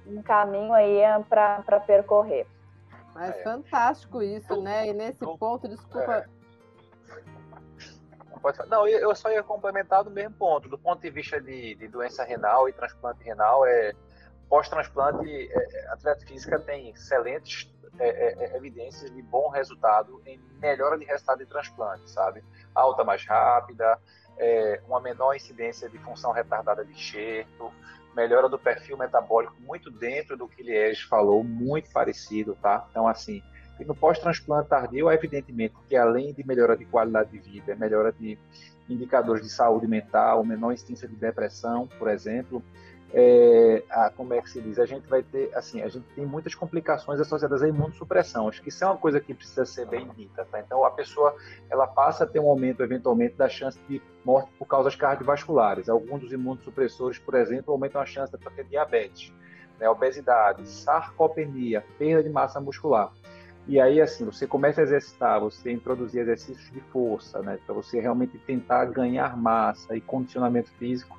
um caminho aí para percorrer. Mas é. fantástico isso, né? E nesse ponto, desculpa. É. Não, eu só ia complementar do mesmo ponto. Do ponto de vista de, de doença renal e transplante renal, é, pós-transplante, é, é atleta física tem excelentes é, evidências de bom resultado em melhora de resultado de transplante, sabe? Alta mais rápida, uma menor incidência de função retardada de enxerto, melhora do perfil metabólico muito dentro do que Liege falou, muito parecido, tá? Então, assim, no pós-transplante tardio, evidentemente que além de melhora de qualidade de vida, melhora de indicadores de saúde mental, menor incidência de depressão, por exemplo, é, a, como é que se diz? A gente vai ter, assim, a gente tem muitas complicações associadas à imunossupressão. Acho que isso é uma coisa que precisa ser bem dita, tá? Então, a pessoa, ela passa a ter um aumento, eventualmente, da chance de morte por causas cardiovasculares. Alguns dos imunossupressores, por exemplo, aumentam a chance de ter diabetes, né, obesidade, sarcopenia, perda de massa muscular. E aí, assim, você começa a exercitar, você introduzir exercícios de força, né? Para você realmente tentar ganhar massa e condicionamento físico,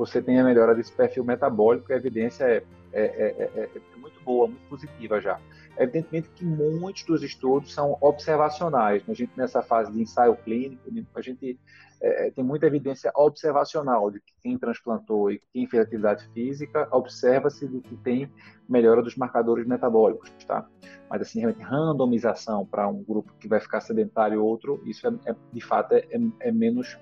você tem a melhora desse perfil metabólico, a evidência é, é, é, é, é muito boa, muito positiva já. Evidentemente que muitos dos estudos são observacionais. Né? A gente, nessa fase de ensaio clínico, né? a gente é, tem muita evidência observacional de que quem transplantou e quem fez atividade física, observa-se que tem melhora dos marcadores metabólicos, tá? Mas, assim, realmente, randomização para um grupo que vai ficar sedentário e outro, isso, é, é de fato, é, é, menos,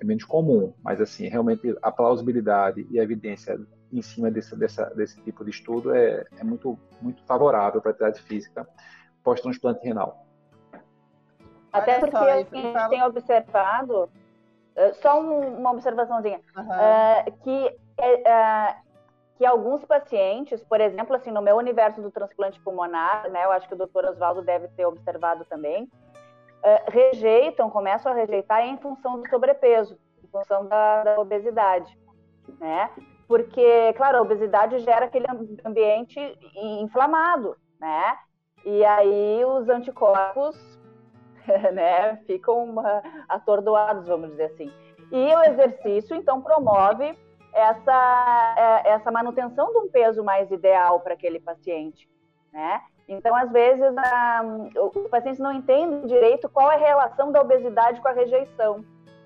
é menos comum. Mas, assim, realmente, a plausibilidade e a evidência em cima desse, dessa, desse tipo de estudo é, é muito, muito favorável para a atividade física pós-transplante renal. Até porque a gente tem observado, eh, só uma observaçãozinha, uhum. uh, que, uh, que alguns pacientes, por exemplo, assim, no meu universo do transplante pulmonar, né, eu acho que o doutor Oswaldo deve ter observado também, uh, rejeitam, começam a rejeitar em função do sobrepeso, em função da, da obesidade, né? Porque, claro, a obesidade gera aquele ambiente inflamado, né? E aí os anticorpos né? Ficam atordoados, vamos dizer assim. E o exercício, então, promove essa, é, essa manutenção de um peso mais ideal para aquele paciente, né? Então, às vezes, a, os pacientes não entendem direito qual é a relação da obesidade com a rejeição,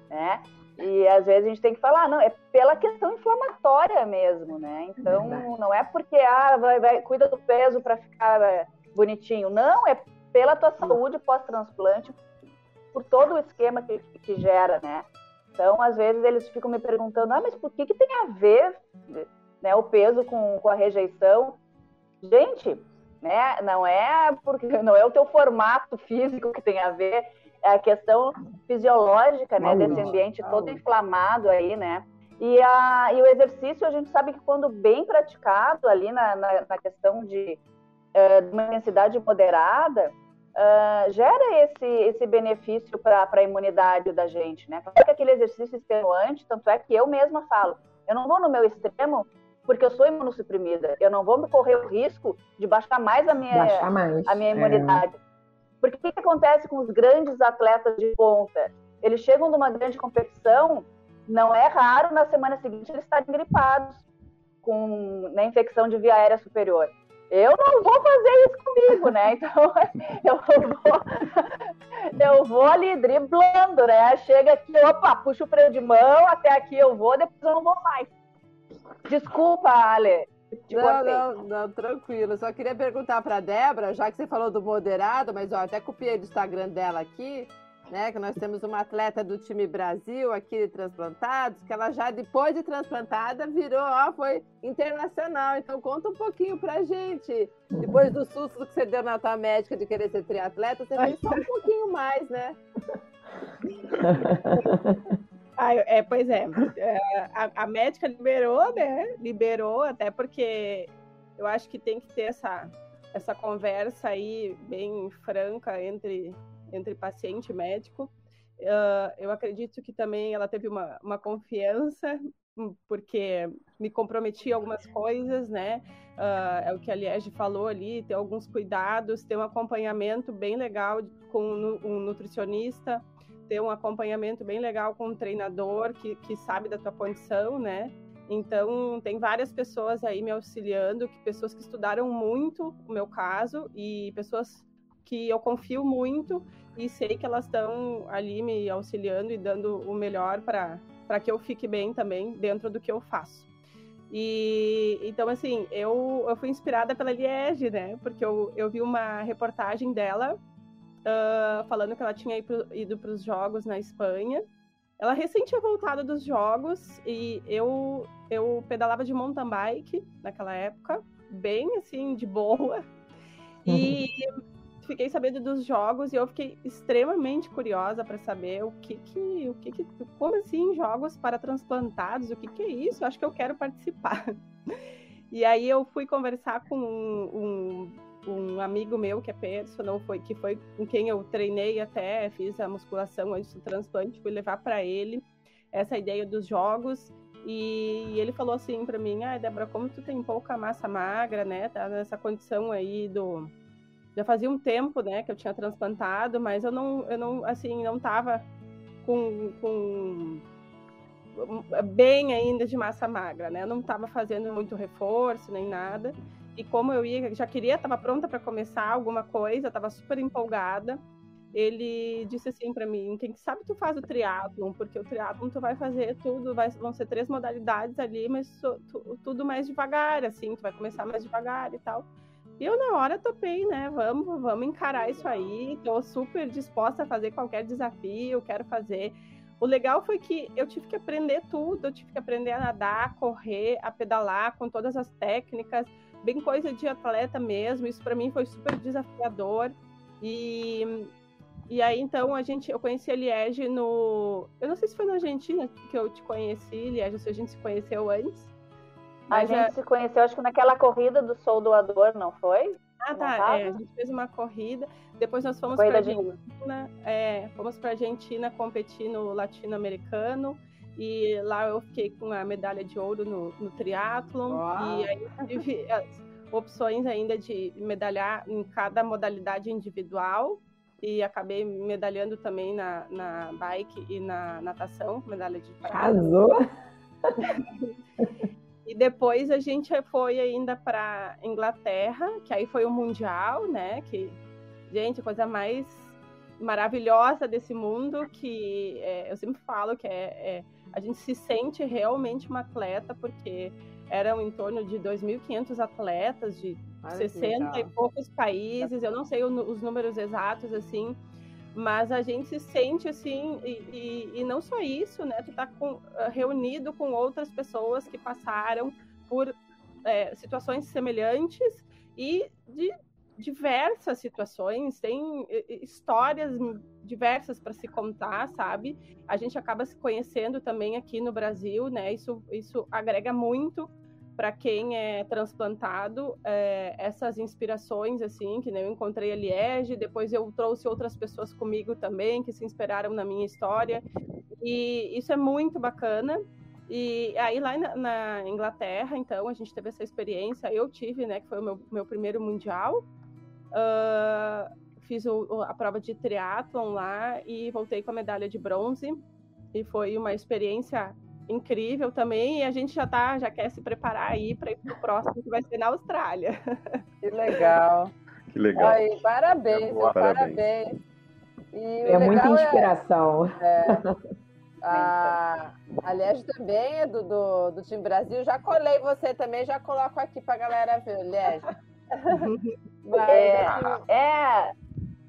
né? E às vezes a gente tem que falar, não, é pela questão inflamatória mesmo, né? Então, Verdade. não é porque, ah, vai, vai cuida do peso para ficar é, bonitinho. Não, é pela tua saúde pós-transplante, por todo o esquema que, que gera, né? Então, às vezes, eles ficam me perguntando, ah, mas por que, que tem a ver né, o peso com, com a rejeição? Gente, né, não é porque não é o teu formato físico que tem a ver, é a questão fisiológica, né, desse ambiente todo inflamado aí, né? E, a, e o exercício, a gente sabe que quando bem praticado ali na, na, na questão de uh, uma intensidade moderada, uh, gera esse, esse benefício para a imunidade da gente, né? Claro que aquele exercício extenuante, tanto é que eu mesma falo, eu não vou no meu extremo porque eu sou imunossuprimida, eu não vou correr o risco de baixar mais a minha, baixar mais, a minha é. imunidade. É. Porque o que, que acontece com os grandes atletas de ponta? Eles chegam numa grande competição, não é raro na semana seguinte eles estarem gripados com né, infecção de via aérea superior eu não vou fazer isso comigo, né? Então eu vou, eu vou ali driblando, né? Chega aqui, opa, puxa o freio de mão, até aqui eu vou, depois eu não vou mais. Desculpa, Ale. Não, não, não, tranquilo. Só queria perguntar para Débora, já que você falou do moderado, mas ó, até copiei do Instagram dela aqui né? Que nós temos uma atleta do time Brasil aqui de transplantados, que ela já depois de transplantada virou, ó, foi internacional. Então conta um pouquinho pra gente. Depois do susto que você deu na tua médica de querer ser triatleta, você fez só um pouquinho mais, né? Ah, é, pois é. é. A, a, médica liberou, né? Liberou, até porque eu acho que tem que ter essa, essa conversa aí bem franca entre entre paciente e médico. Uh, eu acredito que também ela teve uma, uma confiança, porque me comprometi algumas coisas, né? Uh, é o que a Liege falou ali, ter alguns cuidados, ter um acompanhamento bem legal com um nutricionista, ter um acompanhamento bem legal com um treinador que, que sabe da tua condição, né? Então, tem várias pessoas aí me auxiliando, que pessoas que estudaram muito o meu caso e pessoas que eu confio muito e sei que elas estão ali me auxiliando e dando o melhor para que eu fique bem também dentro do que eu faço. E então, assim, eu, eu fui inspirada pela Liege, né? Porque eu, eu vi uma reportagem dela uh, falando que ela tinha ido para os jogos na Espanha. Ela recém tinha voltado dos jogos e eu, eu pedalava de mountain bike naquela época, bem assim, de boa. E fiquei sabendo dos jogos e eu fiquei extremamente curiosa para saber o que que, o que que, como assim jogos para transplantados, o que que é isso? Acho que eu quero participar. E aí eu fui conversar com um, um, um amigo meu que é personal, foi que foi com quem eu treinei até, fiz a musculação antes do transplante, fui levar para ele essa ideia dos jogos e ele falou assim para mim, ah, Débora, como tu tem pouca massa magra, né, tá nessa condição aí do já fazia um tempo, né, que eu tinha transplantado, mas eu não, eu não, assim, não tava com, com bem ainda de massa magra, né? Eu não estava fazendo muito reforço nem nada. E como eu ia, já queria, estava pronta para começar alguma coisa, estava super empolgada. Ele disse assim para mim: quem sabe tu faz o triatlon, porque o triatlon tu vai fazer tudo, vai, vão ser três modalidades ali, mas tu, tudo mais devagar, assim, tu vai começar mais devagar e tal. E eu, na hora, topei, né? Vamos, vamos encarar isso aí. Tô super disposta a fazer qualquer desafio, quero fazer. O legal foi que eu tive que aprender tudo, eu tive que aprender a nadar, a correr, a pedalar com todas as técnicas, bem coisa de atleta mesmo. Isso para mim foi super desafiador. E, e aí então a gente, eu conheci a Liege no, eu não sei se foi na Argentina que eu te conheci, Liege, se a gente se conheceu antes. Mas a gente é... se conheceu, acho que naquela corrida do Sou Doador, não foi? Ah, tá. É, a gente fez uma corrida. Depois nós fomos para Argentina. É, fomos para Argentina competir no latino-americano. E lá eu fiquei com a medalha de ouro no, no triatlon. E aí tive as opções ainda de medalhar em cada modalidade individual. e acabei medalhando também na, na bike e na natação, medalha de prata. Arrasou! e depois a gente foi ainda para Inglaterra, que aí foi o Mundial, né? Que, gente, coisa mais maravilhosa desse mundo que é, eu sempre falo que é, é, a gente se sente realmente uma atleta porque eram em torno de 2.500 atletas de Olha 60 e poucos países, eu não sei os números exatos assim, mas a gente se sente assim e, e, e não só isso, né? Tu tá com, ah, reunido com outras pessoas que passaram por é, situações semelhantes e de diversas situações, tem histórias diversas para se contar, sabe? A gente acaba se conhecendo também aqui no Brasil, né? Isso, isso agrega muito para quem é transplantado é, essas inspirações assim que eu encontrei a Liege depois eu trouxe outras pessoas comigo também que se inspiraram na minha história e isso é muito bacana e aí lá na, na Inglaterra então a gente teve essa experiência eu tive né que foi o meu, meu primeiro mundial Uh, fiz o, a prova de triatlon lá e voltei com a medalha de bronze. E foi uma experiência incrível também. E a gente já tá, já quer se preparar aí para ir para o próximo, que vai ser na Austrália. Que legal. Que legal. Aí, parabéns, é parabéns. é muita é inspiração. É, é, a, aliás, também é do, do, do time Brasil. Já colei você também, já coloco aqui para a galera ver, Liege. Mas, é, assim, é,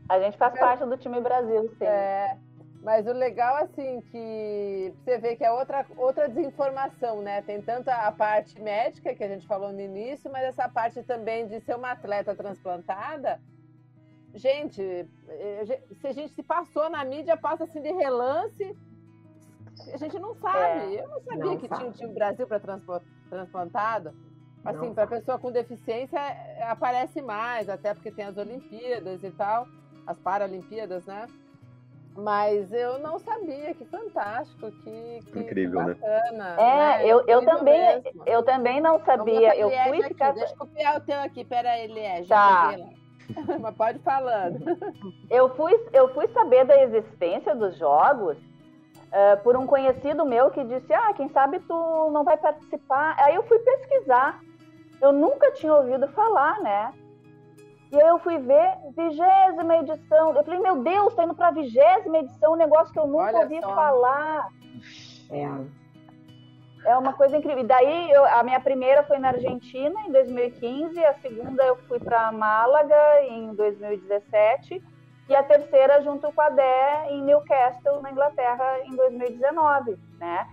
a gente faz parte do time Brasil, sim. É, mas o legal, assim, que você vê que é outra, outra desinformação, né? Tem tanto a parte médica, que a gente falou no início, mas essa parte também de ser uma atleta transplantada. Gente, eh, se a gente se passou na mídia, passa assim de relance, a gente não sabe. É, Eu não sabia não que sabe. tinha um time Brasil para transplantado. Assim, para pessoa com deficiência é, aparece mais, até porque tem as Olimpíadas e tal, as Paralimpíadas, né? Mas eu não sabia, que fantástico, que, que incrível, que né? bacana. É, né? eu, eu também, mesmo. eu também não sabia. Eu fui aqui, ficar. Deixa eu copiar o teu aqui, pera aí, Liege. Tá. Mas pode falando. Eu fui, eu fui saber da existência dos jogos uh, por um conhecido meu que disse: Ah, quem sabe tu não vai participar. Aí eu fui pesquisar eu nunca tinha ouvido falar, né? E aí eu fui ver vigésima edição. Eu falei, meu Deus, tá indo pra vigésima edição, um negócio que eu nunca Olha ouvi só. falar. É. É uma coisa incrível. E daí, eu, a minha primeira foi na Argentina, em 2015. A segunda eu fui para Málaga, em 2017. E a terceira, junto com a Dé, em Newcastle, na Inglaterra, em 2019, né?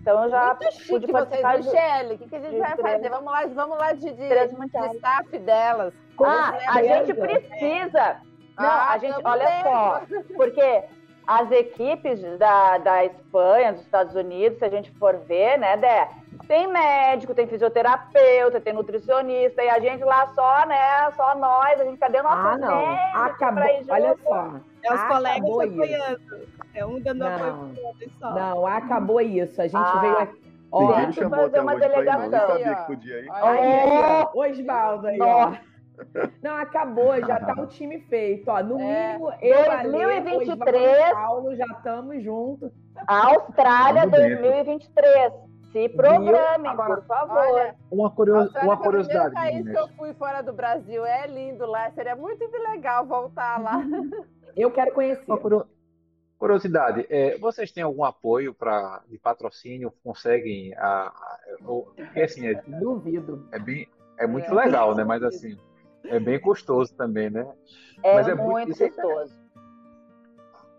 Então eu já Muito pude chique participar. Vocês, Michele, o que, que a gente vai fazer? Vamos lá, vamos lá de, de, de staff delas. ah, a gente precisa. Não, ah, a gente, olha bem. só, porque as equipes da, da Espanha, dos Estados Unidos, se a gente for ver, né, Dé? Tem médico, tem fisioterapeuta, tem nutricionista, e a gente lá só, né, só nós, a gente cadê o nosso ah, não. Acabou, olha só. É os colegas apoiando. É um dando não, apoio pro só. Não, acabou isso. A gente ah. veio aqui. Ó, Ninguém chamou fazer uma delegação. Ir, não sabia que podia ir. Aí, Osvaldo aí, ó. Não, acabou, já tá o time feito. Ó, no é. mínimo, eu, 2023, Ale, Paulo, já estamos juntos. Austrália 2023. Se programem, Agora, por favor. Olha, uma, curios, uma curiosidade. É o país que eu fui fora do Brasil. É lindo lá. Seria muito legal voltar lá. Eu quero conhecer. Uma curiosidade, é, vocês têm algum apoio para de patrocínio? Conseguem? A, a, porque, assim, é, Duvido. É, bem, é muito é, legal, né? Mas assim, é bem custoso também, né? É, Mas é muito, muito é custoso.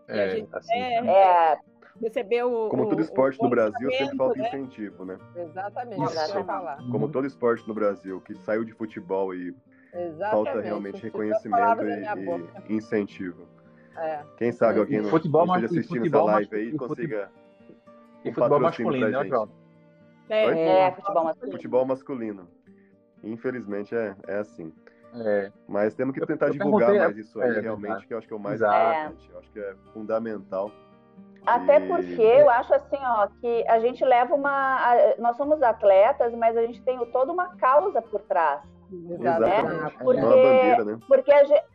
É, assim, é, recebeu Como todo esporte o, no Brasil, sempre falta né? incentivo, né? Exatamente, isso. falar. Como todo esporte no Brasil que saiu de futebol e Exatamente. falta realmente reconhecimento e, e incentivo. É. Quem sabe alguém no, futebol esteja assistindo essa live aí e consiga. E futebol masculino, né, João? É, é, futebol masculino. Futebol masculino. Infelizmente é, é assim. É. Mas temos que tentar divulgar mais isso aí, é, realmente, que eu acho que é o mais importante. Eu acho que é fundamental. Até e... porque eu acho assim, ó, que a gente leva uma. Nós somos atletas, mas a gente tem toda uma causa por trás. Exatamente. Porque, é uma bandeira, né? porque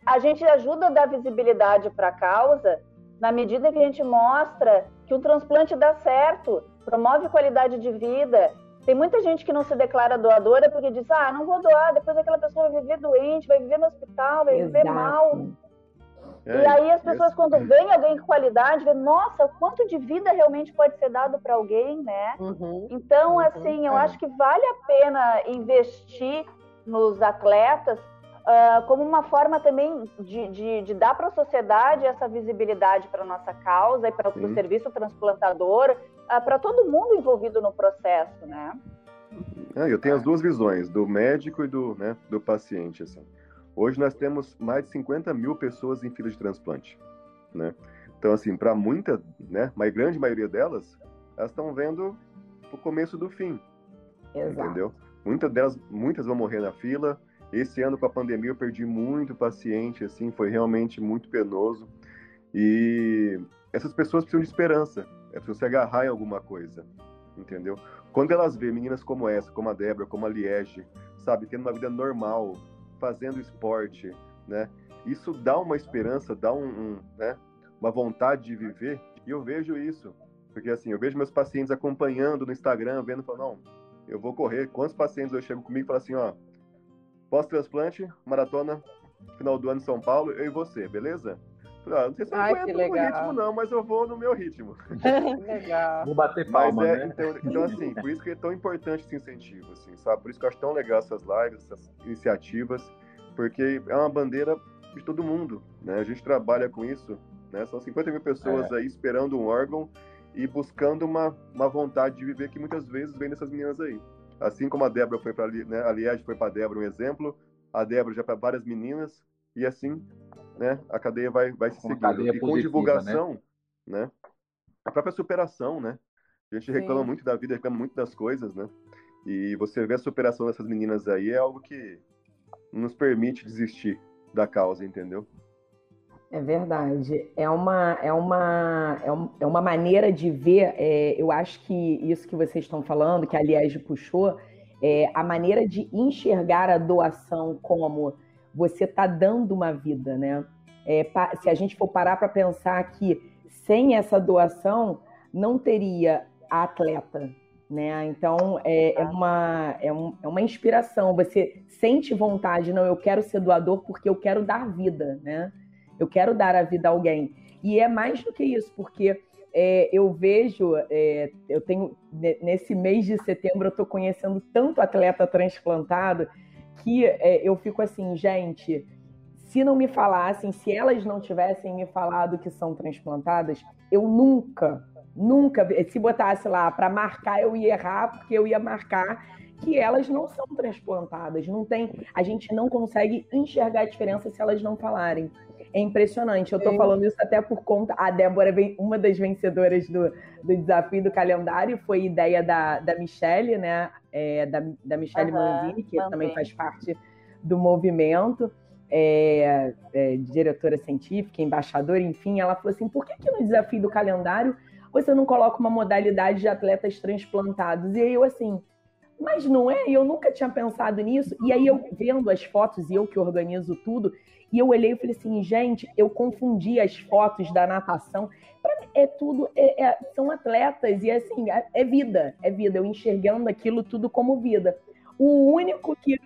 a gente ajuda a dar visibilidade para a causa na medida que a gente mostra que o transplante dá certo, promove qualidade de vida. Tem muita gente que não se declara doadora porque diz: ah, não vou doar, depois aquela pessoa vai viver doente, vai viver no hospital, vai Exato. viver mal. É, e aí as pessoas, esse... quando veem alguém com qualidade, vê, nossa, quanto de vida realmente pode ser dado para alguém, né? Uhum, então, uhum, assim, eu é. acho que vale a pena investir nos atletas uh, como uma forma também de, de, de dar para a sociedade essa visibilidade para a nossa causa e para o serviço transplantador, uh, para todo mundo envolvido no processo, né? É, eu tenho as duas visões, do médico e do, né, do paciente, assim. Hoje nós temos mais de 50 mil pessoas em fila de transplante, né? Então, assim, para muita, né, uma grande maioria delas, elas estão vendo o começo do fim, Exato. entendeu? Muitas delas, muitas vão morrer na fila. Esse ano com a pandemia eu perdi muito paciente, assim, foi realmente muito penoso. E essas pessoas precisam de esperança, é preciso se agarrar em alguma coisa, entendeu? Quando elas vêem meninas como essa, como a Débora, como a Liege, sabe, tendo uma vida normal, fazendo esporte, né? Isso dá uma esperança, dá um, um né? uma vontade de viver. E eu vejo isso, porque assim, eu vejo meus pacientes acompanhando no Instagram, vendo, falando, não, eu vou correr. Quantos pacientes eu chego comigo e falo assim, ó, pós-transplante, maratona, final do ano em São Paulo, eu e você, beleza? Falei, ah, não sei se eu Ai, vou no meu ritmo, não, mas eu vou no meu ritmo. legal. Vou bater palma, é, né? Então, então, assim, por isso que é tão importante esse incentivo, assim, sabe? Por isso que eu acho tão legal essas lives, essas iniciativas, porque é uma bandeira de todo mundo, né? A gente trabalha com isso, né? São 50 mil pessoas é. aí esperando um órgão e buscando uma, uma vontade de viver que muitas vezes vem dessas meninas aí. Assim como a Débora foi para né, a Liege foi para a Débora um exemplo, a Débora já para várias meninas e assim né, a cadeia vai, vai se seguindo. E com divulgação, né? né? A própria superação, né? A gente reclama Sim. muito da vida, reclama muito das coisas, né? E você ver a superação dessas meninas aí é algo que nos permite desistir da causa, entendeu? É verdade. É uma, é uma, é, um, é uma maneira de ver. É, eu acho que isso que vocês estão falando, que a Liege puxou, é a maneira de enxergar a doação como você está dando uma vida, né? É, se a gente for parar para pensar que sem essa doação não teria a atleta, né? Então é, é uma, é, um, é uma inspiração. Você sente vontade, não? Eu quero ser doador porque eu quero dar vida, né? Eu quero dar a vida a alguém. E é mais do que isso, porque é, eu vejo, é, eu tenho nesse mês de setembro eu estou conhecendo tanto atleta transplantado que é, eu fico assim, gente, se não me falassem, se elas não tivessem me falado que são transplantadas, eu nunca, nunca, se botasse lá para marcar, eu ia errar, porque eu ia marcar que elas não são transplantadas. Não tem, a gente não consegue enxergar a diferença se elas não falarem. É impressionante. Eu estou falando isso até por conta. A Débora, uma das vencedoras do, do desafio do calendário, foi ideia da, da Michelle, né? É, da, da Michelle uhum, Manzini, que também. também faz parte do movimento. É, é, diretora científica, embaixadora, enfim, ela falou assim: por que, que no desafio do calendário você não coloca uma modalidade de atletas transplantados? E aí eu assim, mas não é? Eu nunca tinha pensado nisso. E aí eu vendo as fotos e eu que organizo tudo, e eu olhei e falei assim, gente, eu confundi as fotos da natação. Para mim, é tudo, é, é, são atletas e assim, é, é, vida, é vida. Eu enxergando aquilo tudo como vida. O único que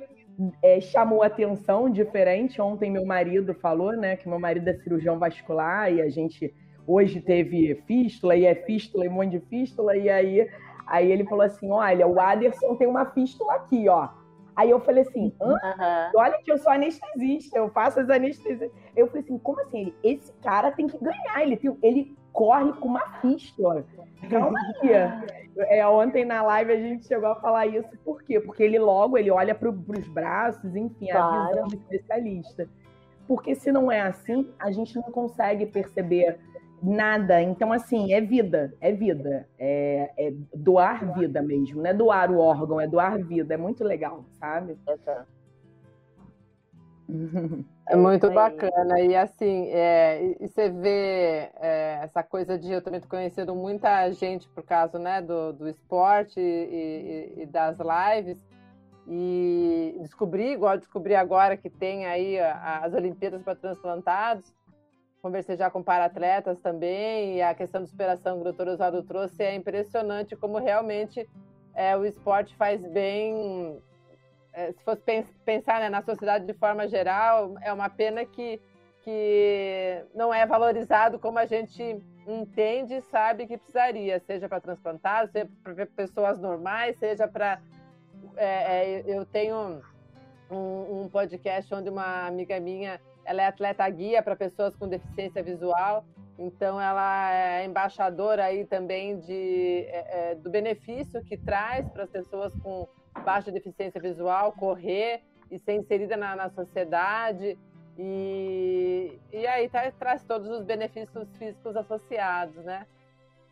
é, chamou atenção diferente, ontem meu marido falou, né, que meu marido é cirurgião vascular e a gente hoje teve fístula e é fístula e um monte de fístula e aí aí ele falou assim, olha, o Aderson tem uma fístula aqui, ó. Aí eu falei assim, uhum. olha que eu sou anestesista, eu faço as anestesias. Eu falei assim, como assim? Ele, esse cara tem que ganhar, ele, tem, ele corre com uma fístula. Calma aí. É, ontem na live a gente chegou a falar isso, por quê? Porque ele logo ele olha para os braços, enfim, claro. a visão do especialista. Porque se não é assim, a gente não consegue perceber Nada. Então, assim, é vida, é vida. É, é, doar vida mesmo. Não é doar o órgão, é doar vida. É muito legal, sabe? É muito bacana. E assim, é, e você vê é, essa coisa de eu também tô conhecendo muita gente por causa né, do, do esporte e, e, e das lives. E descobri, igual descobri agora que tem aí as Olimpíadas para transplantados. Conversei já com para-atletas também, e a questão de superação que o doutor Oswaldo trouxe é impressionante como realmente é, o esporte faz bem. É, se fosse pensar né, na sociedade de forma geral, é uma pena que, que não é valorizado como a gente entende e sabe que precisaria, seja para transplantados, seja para pessoas normais, seja para é, é, eu tenho um, um, podcast onde uma amiga minha, ela é atleta guia para pessoas com deficiência visual, então ela é embaixadora aí também de, é, é do benefício que traz para as pessoas com baixa deficiência visual correr e ser inserida na, na sociedade. E, e aí tá, traz todos os benefícios físicos associados, né?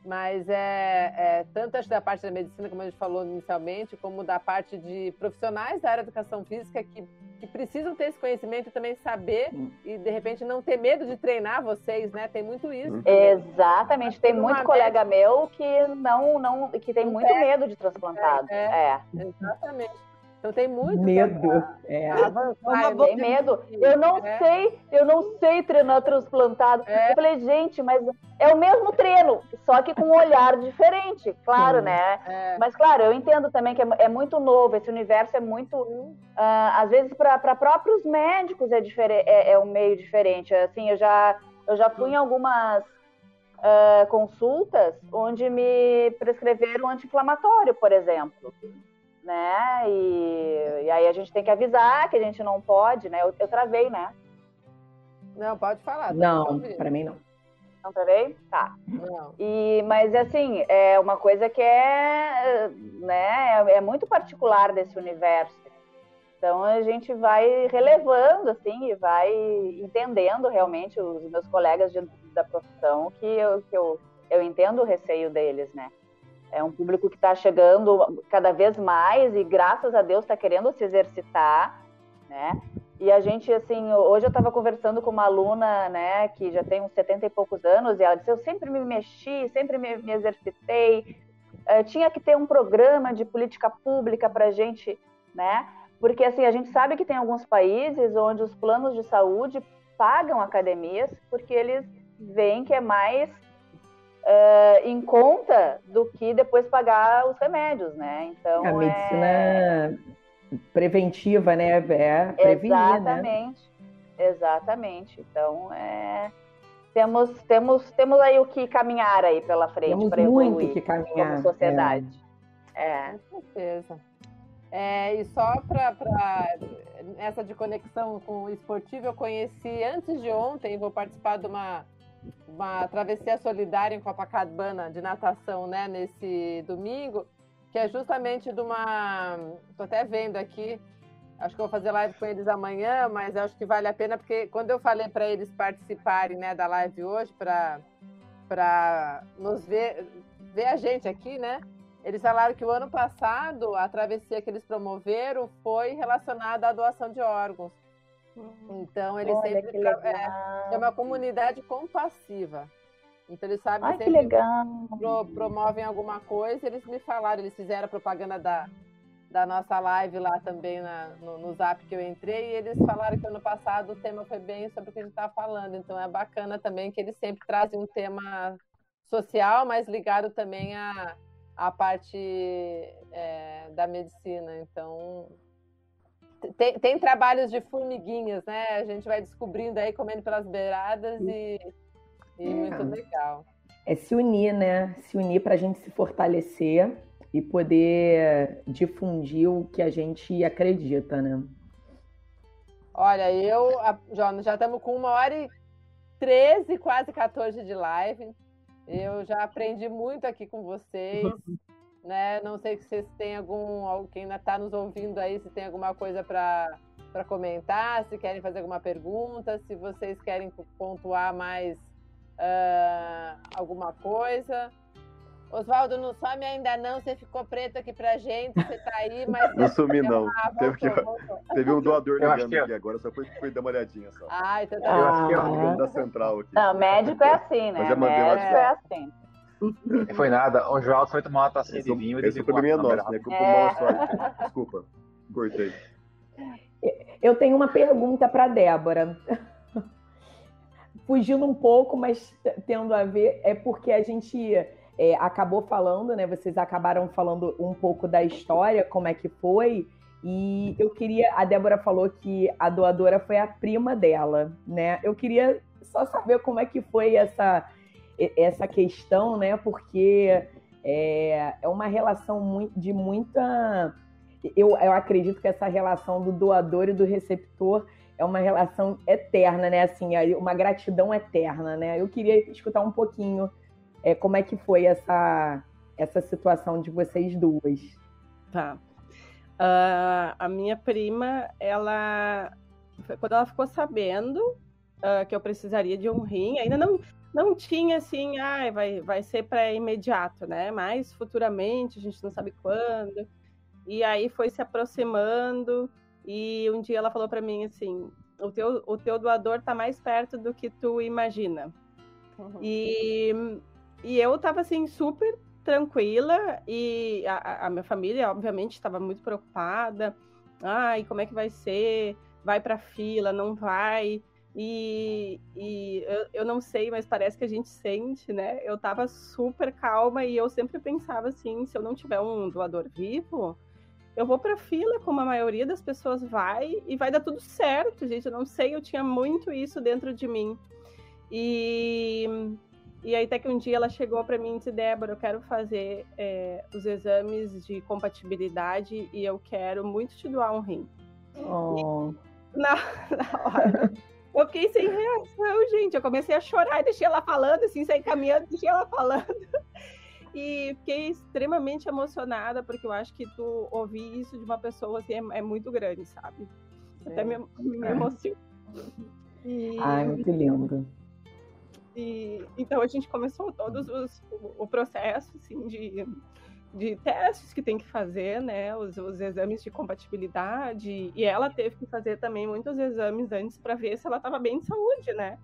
Mas é, é, tanto acho da parte da medicina, como a gente falou inicialmente, como da parte de profissionais da área da educação física que, que precisam ter esse conhecimento e também saber hum. e de repente não ter medo de treinar vocês, né? Tem muito isso. Hum. Exatamente, tem muito colega médica... meu que não, não, que tem muito é. medo de transplantado. É, é. Exatamente. Então tem muito medo. É. Avançar, tem medo. Eu não é. sei, eu não sei treinar transplantado. É. Eu falei, gente, mas é o mesmo treino, só que com um olhar diferente, claro, Sim. né? É. Mas claro, eu entendo também que é, é muito novo, esse universo é muito, uh, às vezes para próprios médicos é, é, é um meio diferente. Assim, eu já eu já fui em algumas uh, consultas onde me prescreveram anti-inflamatório, por exemplo né? E, e aí a gente tem que avisar que a gente não pode, né? Eu, eu travei, né? Não, pode falar. Não, para mim não. Não travei? Tá. Não. E, mas assim, é uma coisa que é, né, é, é muito particular desse universo. Então a gente vai relevando assim e vai entendendo realmente os meus colegas de, da profissão que eu, que eu, eu entendo o receio deles, né? É um público que está chegando cada vez mais e, graças a Deus, está querendo se exercitar, né? E a gente, assim, hoje eu estava conversando com uma aluna, né, que já tem uns 70 e poucos anos, e ela disse: Eu sempre me mexi, sempre me, me exercitei, uh, tinha que ter um programa de política pública para a gente, né? Porque, assim, a gente sabe que tem alguns países onde os planos de saúde pagam academias porque eles veem que é mais uh, em conta do que depois pagar os remédios, né? Então a medicina é... preventiva, né? É prevenir, né? Exatamente, né? exatamente. Então é temos temos temos aí o que caminhar aí pela frente para evoluir que caminhar, como sociedade. É. é. Com certeza. É, e só para essa de conexão com o esportivo, eu conheci antes de ontem, vou participar de uma uma travessia solidária em Copacabana de natação, né, nesse domingo, que é justamente de uma. Estou até vendo aqui, acho que vou fazer live com eles amanhã, mas acho que vale a pena, porque quando eu falei para eles participarem né, da live hoje, para nos ver, ver a gente aqui, né? Eles falaram que o ano passado a travessia que eles promoveram foi relacionada à doação de órgãos. Então, eles Olha, sempre. É, é, uma comunidade compassiva. Então, eles sabem Ai, sempre pro, promovem alguma coisa. Eles me falaram, eles fizeram a propaganda da, da nossa live lá também na, no, no zap que eu entrei. E eles falaram que ano passado o tema foi bem sobre o que a gente está falando. Então, é bacana também que eles sempre trazem um tema social, mas ligado também à, à parte é, da medicina. Então, tem, tem, trabalhos de formiguinhas, né? A gente vai descobrindo aí, comendo pelas beiradas e, e é. muito legal. É se unir, né? Se unir para a gente se fortalecer e poder difundir o que a gente acredita, né? Olha, eu, Jonas, já estamos com uma hora e 13, quase 14 de live. Eu já aprendi muito aqui com vocês. Né? Não sei se vocês têm algum, quem ainda está nos ouvindo aí, se tem alguma coisa para para comentar, se querem fazer alguma pergunta, se vocês querem pontuar mais uh, alguma coisa. Oswaldo, não some ainda não, você ficou preto aqui pra gente, você tá aí, mas... Não sumi não, ah, teve, que... teve, um doador ligando aqui agora, só foi, foi dar uma olhadinha só. Ah, então tá. Eu acho que é da central aqui. Não, médico é assim, né? médico é assim. Foi nada. O João foi tomar uma tacinha de vinho. Esse problema é nosso, né? Culpa é. Desculpa. Cortei. Eu tenho uma pergunta para Débora. Fugindo um pouco, mas tendo a ver, é porque a gente é, acabou falando, né? Vocês acabaram falando um pouco da história, como é que foi. E eu queria, a Débora falou que a doadora foi a prima dela, né? Eu queria só saber como é que foi essa, essa questão, né? Porque é, é uma relação de muita. Eu, eu acredito que essa relação do doador e do receptor é uma relação eterna, né? Assim, uma gratidão eterna, né? Eu queria escutar um pouquinho é, como é que foi essa, essa situação de vocês duas. Tá. Uh, a minha prima, ela, quando ela ficou sabendo uh, que eu precisaria de um rim, ainda não, não tinha assim, ah, vai, vai ser para imediato, né? Mas futuramente, a gente não sabe quando. E aí foi se aproximando e um dia ela falou para mim assim, o teu, o teu doador está mais perto do que tu imagina. Uhum. E, e eu estava assim super tranquila e a, a minha família obviamente estava muito preocupada. Ai, como é que vai ser? Vai para fila? Não vai? E, e eu, eu, não sei, mas parece que a gente sente, né? Eu tava super calma e eu sempre pensava assim: se eu não tiver um doador vivo, eu vou pra fila, como a maioria das pessoas vai, e vai dar tudo certo, gente. Eu não sei, eu tinha muito isso dentro de mim. E, e aí, até que um dia ela chegou para mim e disse: Débora, eu quero fazer é, os exames de compatibilidade e eu quero muito te doar um rim. Oh. Na, na hora. Eu fiquei sem reação, gente. Eu comecei a chorar e deixei ela falando, assim, saí caminhando, deixei ela falando. E fiquei extremamente emocionada, porque eu acho que tu ouvir isso de uma pessoa assim é, é muito grande, sabe? Até me, me emociona. E... Ai, muito lindo. E, então a gente começou todos os, o, o processo assim, de de testes que tem que fazer, né? Os, os, exames de compatibilidade. E ela teve que fazer também muitos exames antes para ver se ela estava bem de saúde, né?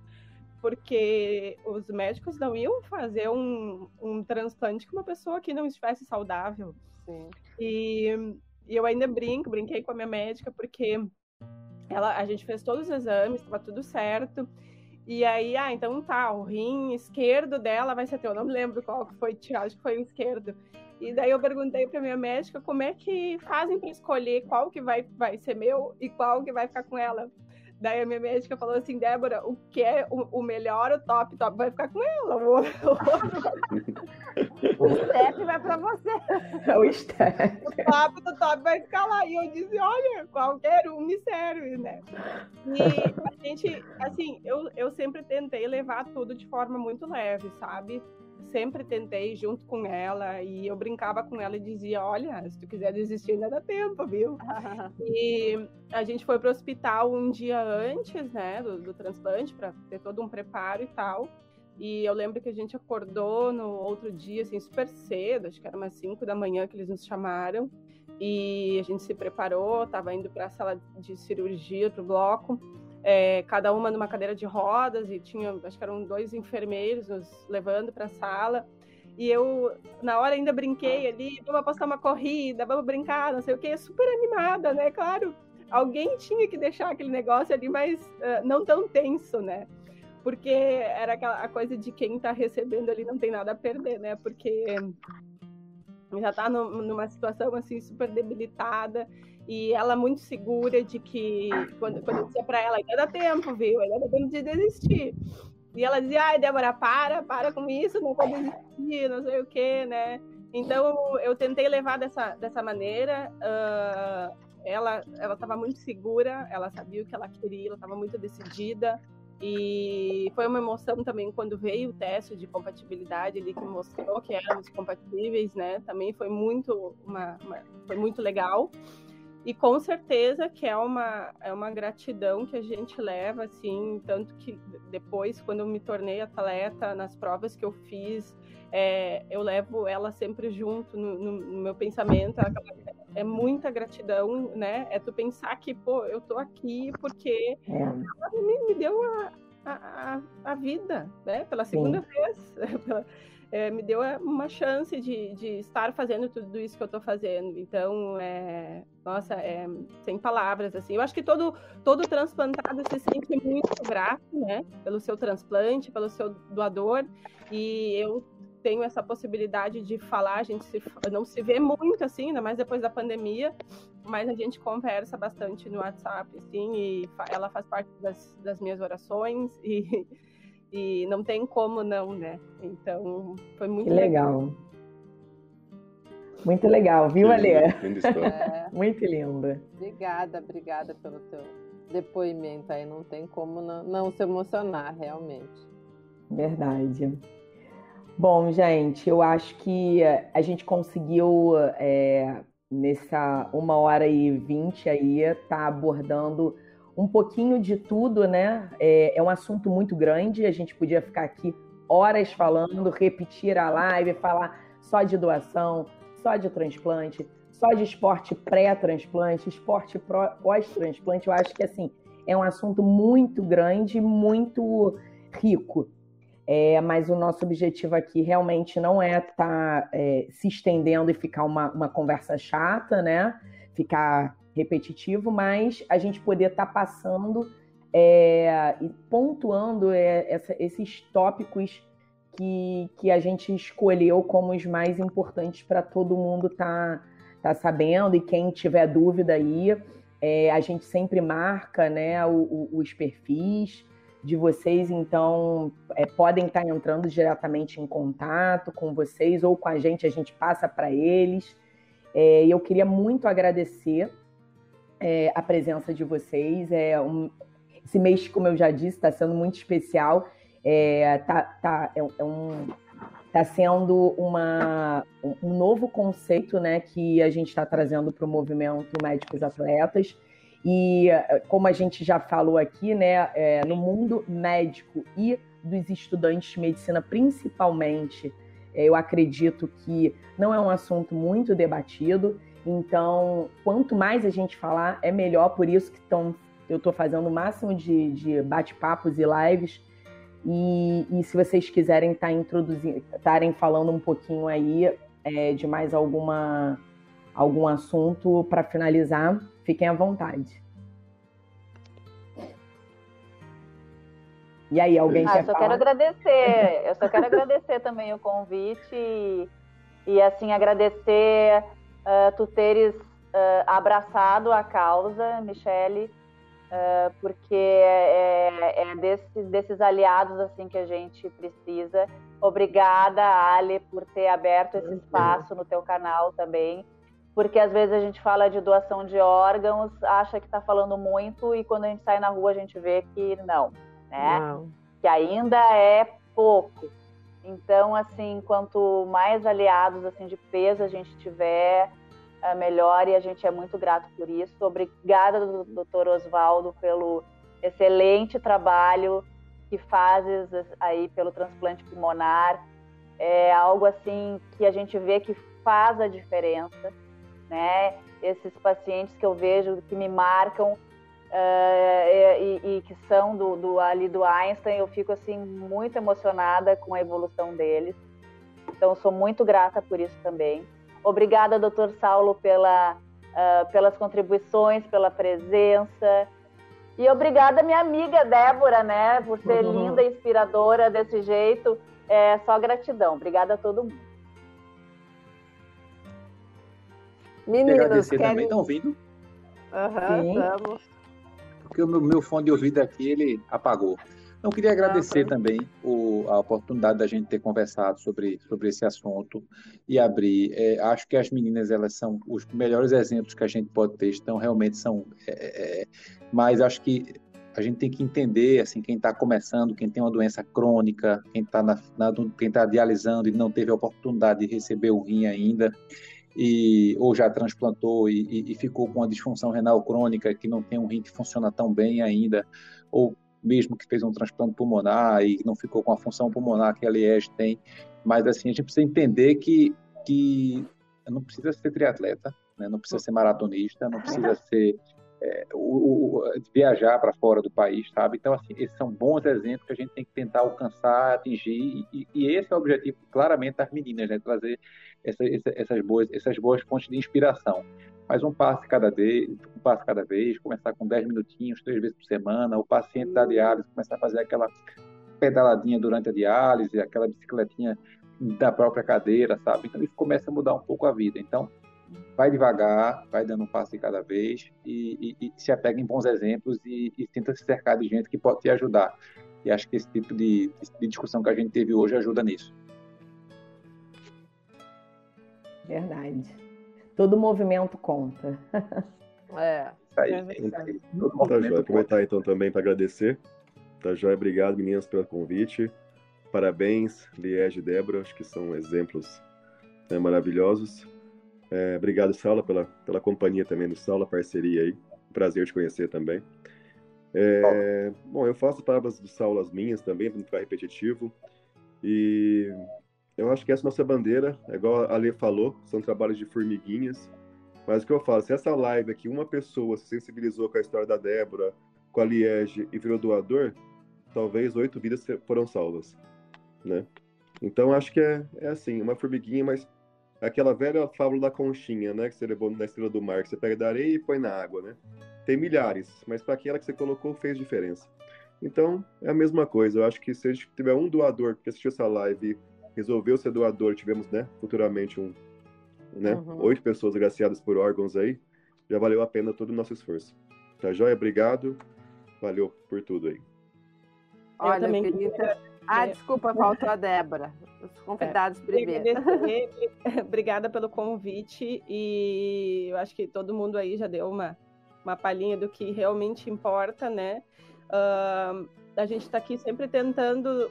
Porque os médicos não iam fazer um, um transplante com uma pessoa que não estivesse saudável. Sim. E, e eu ainda brinco, brinquei com a minha médica, porque ela, a gente fez todos os exames, estava tudo certo. E aí, ah, então tá, o rim esquerdo dela vai ser teu. Eu não me lembro qual que foi tirado, acho que foi o esquerdo. E daí eu perguntei para minha médica como é que fazem para escolher qual que vai, vai ser meu e qual que vai ficar com ela. Daí a minha médica falou assim, Débora, o que é o, o melhor, o top, top vai ficar com ela. O, o step vai para você. É o step. O top do top vai ficar lá. E eu disse, olha, qualquer um me serve, né? E a gente, assim, eu, eu sempre tentei levar tudo de forma muito leve, sabe? Sempre tentei junto com ela e eu brincava com ela e dizia: Olha, se tu quiser desistir, ainda dá tempo, viu? e a gente foi para o hospital um dia antes, né, do, do transplante, para ter todo um preparo e tal. E eu lembro que a gente acordou no outro dia, assim, super cedo, acho que era umas 5 da manhã que eles nos chamaram. E a gente se preparou, estava indo para a sala de cirurgia, para o bloco é, cada uma numa cadeira de rodas e tinha, acho que eram dois enfermeiros nos levando para a sala. E eu, na hora, ainda brinquei ali, vamos apostar uma corrida, vamos brincar, não sei o que, super animada, né? Claro, alguém tinha que deixar aquele negócio ali, mas uh, não tão tenso, né? Porque era aquela coisa de quem está recebendo ali não tem nada a perder, né? Porque já está numa situação assim super debilitada e ela muito segura de que, quando, quando eu dizia para ela, ainda dá tempo, viu? Ainda dá tempo de desistir. E ela dizia, ai, Débora, para, para com isso, não vou desistir, não sei o quê, né? Então, eu tentei levar dessa, dessa maneira. Uh, ela estava muito segura, ela sabia o que ela queria, ela estava muito decidida. E foi uma emoção também quando veio o teste de compatibilidade ali que mostrou que éramos compatíveis, né? Também foi muito, uma, uma foi muito legal. E com certeza que é uma, é uma gratidão que a gente leva, assim, tanto que depois, quando eu me tornei atleta, nas provas que eu fiz, é, eu levo ela sempre junto no, no, no meu pensamento. É muita gratidão, né? É tu pensar que, pô, eu tô aqui porque é. ela me, me deu a, a, a, vida, né? Pela segunda Sim. vez. é, me deu é, uma chance de, de estar fazendo tudo isso que eu estou fazendo. Então, é, nossa, é, sem palavras, assim. Eu acho que todo, todo transplantado se sente muito grato, né, pelo seu transplante, pelo seu doador, e eu tenho essa possibilidade de falar, a gente se, não se vê muito, assim, ainda mais depois da pandemia, mas a gente conversa bastante no WhatsApp, assim, e ela faz parte das, das minhas orações, e e não tem como não, né? Então, foi muito que legal. legal. Muito legal, viu, Alê? É. Muito linda. Obrigada, obrigada pelo teu depoimento aí. Não tem como não, não se emocionar, realmente. Verdade. Bom, gente, eu acho que a gente conseguiu, é, nessa uma hora e vinte aí, tá abordando um pouquinho de tudo, né? É, é, um assunto muito grande, a gente podia ficar aqui horas falando, repetir a live, falar só de doação, só de transplante, só de esporte pré-transplante, esporte pós-transplante. Eu acho que assim é um assunto muito grande, muito rico. É, mas o nosso objetivo aqui realmente não é estar tá, é, se estendendo e ficar uma, uma conversa chata, né? Ficar repetitivo, mas a gente poder estar tá passando é, e pontuando é, essa, esses tópicos que, que a gente escolheu como os mais importantes para todo mundo estar tá, tá sabendo e quem tiver dúvida aí, é, a gente sempre marca né, o, o, os perfis de vocês, então é, podem estar tá entrando diretamente em contato com vocês ou com a gente, a gente passa para eles. É, eu queria muito agradecer é, a presença de vocês. É um, esse mês, como eu já disse, está sendo muito especial. É, tá, tá, é, é um, tá sendo uma, um novo conceito né, que a gente está trazendo para o movimento Médicos Atletas. E como a gente já falou aqui, né, é, no mundo médico e dos estudantes de medicina, principalmente, é, eu acredito que não é um assunto muito debatido. Então, quanto mais a gente falar, é melhor. Por isso que tão, eu estou fazendo o máximo de, de bate-papos e lives. E, e, se vocês quiserem estar tá introduzindo, estarem falando um pouquinho aí é, de mais alguma algum assunto para finalizar, fiquem à vontade. E aí, alguém ah, quer eu só falar? quero agradecer. Eu só quero agradecer também o convite e, e assim agradecer uh, tu teres uh, abraçado a causa, Michele, uh, porque é, é, é desse, desses aliados assim que a gente precisa. Obrigada, Ale, por ter aberto esse espaço no teu canal também, porque às vezes a gente fala de doação de órgãos, acha que está falando muito e quando a gente sai na rua a gente vê que não, né? Não. Que ainda é pouco. Então, assim, quanto mais aliados assim de peso a gente tiver, é melhor e a gente é muito grato por isso. Obrigada, doutor Oswaldo, pelo excelente trabalho que fazes aí pelo transplante pulmonar. É algo assim que a gente vê que faz a diferença, né? Esses pacientes que eu vejo que me marcam uh, e, e, que são do, do, ali do Einstein, eu fico assim muito emocionada com a evolução deles. Então sou muito grata por isso também. Obrigada, doutor Saulo, pela, uh, pelas contribuições, pela presença. E obrigada, minha amiga Débora, né, por ser uhum. linda e inspiradora desse jeito. É só gratidão. Obrigada a todo mundo. Meninos, agradecer querem... também, estão ouvindo? Aham, uhum, estamos porque o meu, meu fone de ouvido aqui ele apagou. Então, queria ah, agradecer ah, também o, a oportunidade da gente ter conversado sobre, sobre esse assunto e abrir. É, acho que as meninas elas são os melhores exemplos que a gente pode ter, então realmente são. É, é, é mas acho que a gente tem que entender assim quem está começando, quem tem uma doença crônica, quem está quem tá dialisando e não teve a oportunidade de receber o rim ainda e, ou já transplantou e, e, e, ficou com uma disfunção renal crônica que não tem um rim que funciona tão bem ainda, ou mesmo que fez um transplante pulmonar e não ficou com a função pulmonar que a Liege tem. Mas assim, a gente precisa entender que, que não precisa ser triatleta, né? não precisa ser maratonista, não precisa ser é, o, o, viajar para fora do país, sabe? Então, assim, esses são bons exemplos que a gente tem que tentar alcançar, atingir, e, e esse é o objetivo, claramente, das meninas, né? Trazer essa, essa, essas, boas, essas boas fontes de inspiração. Mas um passo cada vez, um passo cada vez, começar com 10 minutinhos, três vezes por semana, o paciente da diálise começar a fazer aquela pedaladinha durante a diálise, aquela bicicletinha da própria cadeira, sabe? Então, isso começa a mudar um pouco a vida. Então, vai devagar, vai dando um passo de cada vez e, e, e se apega em bons exemplos e, e, tenta se cercar de gente que pode te ajudar. E acho que esse tipo de, de discussão que a gente teve hoje ajuda nisso. Verdade. Todo movimento conta. É. Aí, é tá, joia. Aproveitar então também para agradecer. Tá joia, obrigado meninas pelo convite. Parabéns, Liege e Débora, acho que são exemplos né, maravilhosos. É, obrigado, Saula, pela, pela companhia também do Saula, parceria aí. Prazer te conhecer também. É, bom, eu faço palavras do Saulo as minhas também, para não ficar repetitivo. E eu acho que essa é nossa bandeira, é igual a Lê falou, são trabalhos de formiguinhas. Mas o que eu falo, se essa live aqui, uma pessoa se sensibilizou com a história da Débora, com a Liege e virou doador, talvez oito vidas foram salvas, né? Então acho que é, é assim, uma formiguinha, mas aquela velha fábula da conchinha, né? Que você levou na estrela do mar, que você pega da areia e põe na água, né? Tem milhares, mas para aquela que você colocou fez diferença. Então, é a mesma coisa. Eu acho que se a gente tiver um doador que assistiu essa live resolveu ser doador, tivemos, né, futuramente um, né, uhum. oito pessoas agraciadas por órgãos aí, já valeu a pena todo o nosso esforço. Tá joia? Obrigado. Valeu por tudo aí. Olha, eu também queria... Ah, desculpa, faltou a Débora. Os convidados é, primeiro. Obrigada pelo convite e eu acho que todo mundo aí já deu uma, uma palhinha do que realmente importa, né? Uh, a gente está aqui sempre tentando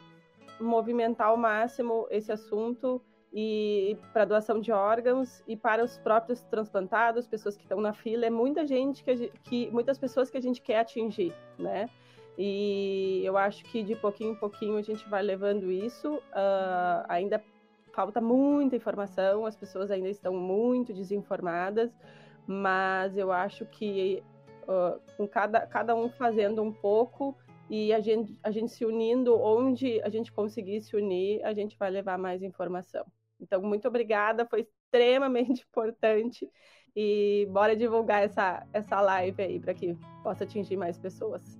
movimentar ao máximo esse assunto e para doação de órgãos e para os próprios transplantados, pessoas que estão na fila, é muita gente que, gente, que muitas pessoas que a gente quer atingir, né? E eu acho que de pouquinho em pouquinho a gente vai levando isso. Uh, ainda falta muita informação, as pessoas ainda estão muito desinformadas, mas eu acho que uh, com cada, cada um fazendo um pouco e a gente, a gente se unindo, onde a gente conseguir se unir, a gente vai levar mais informação. Então, muito obrigada, foi extremamente importante e bora divulgar essa, essa live aí para que possa atingir mais pessoas.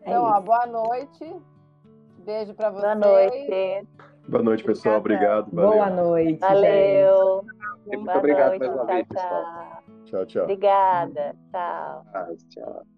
É então, ó, boa noite. Beijo para vocês. Boa noite. Boa noite, pessoal. Obrigado. Valeu. Boa noite. Valeu. Muito obrigado noite. mais uma vez, pessoal. Tchau, tchau. Obrigada. Tchau. Tchau.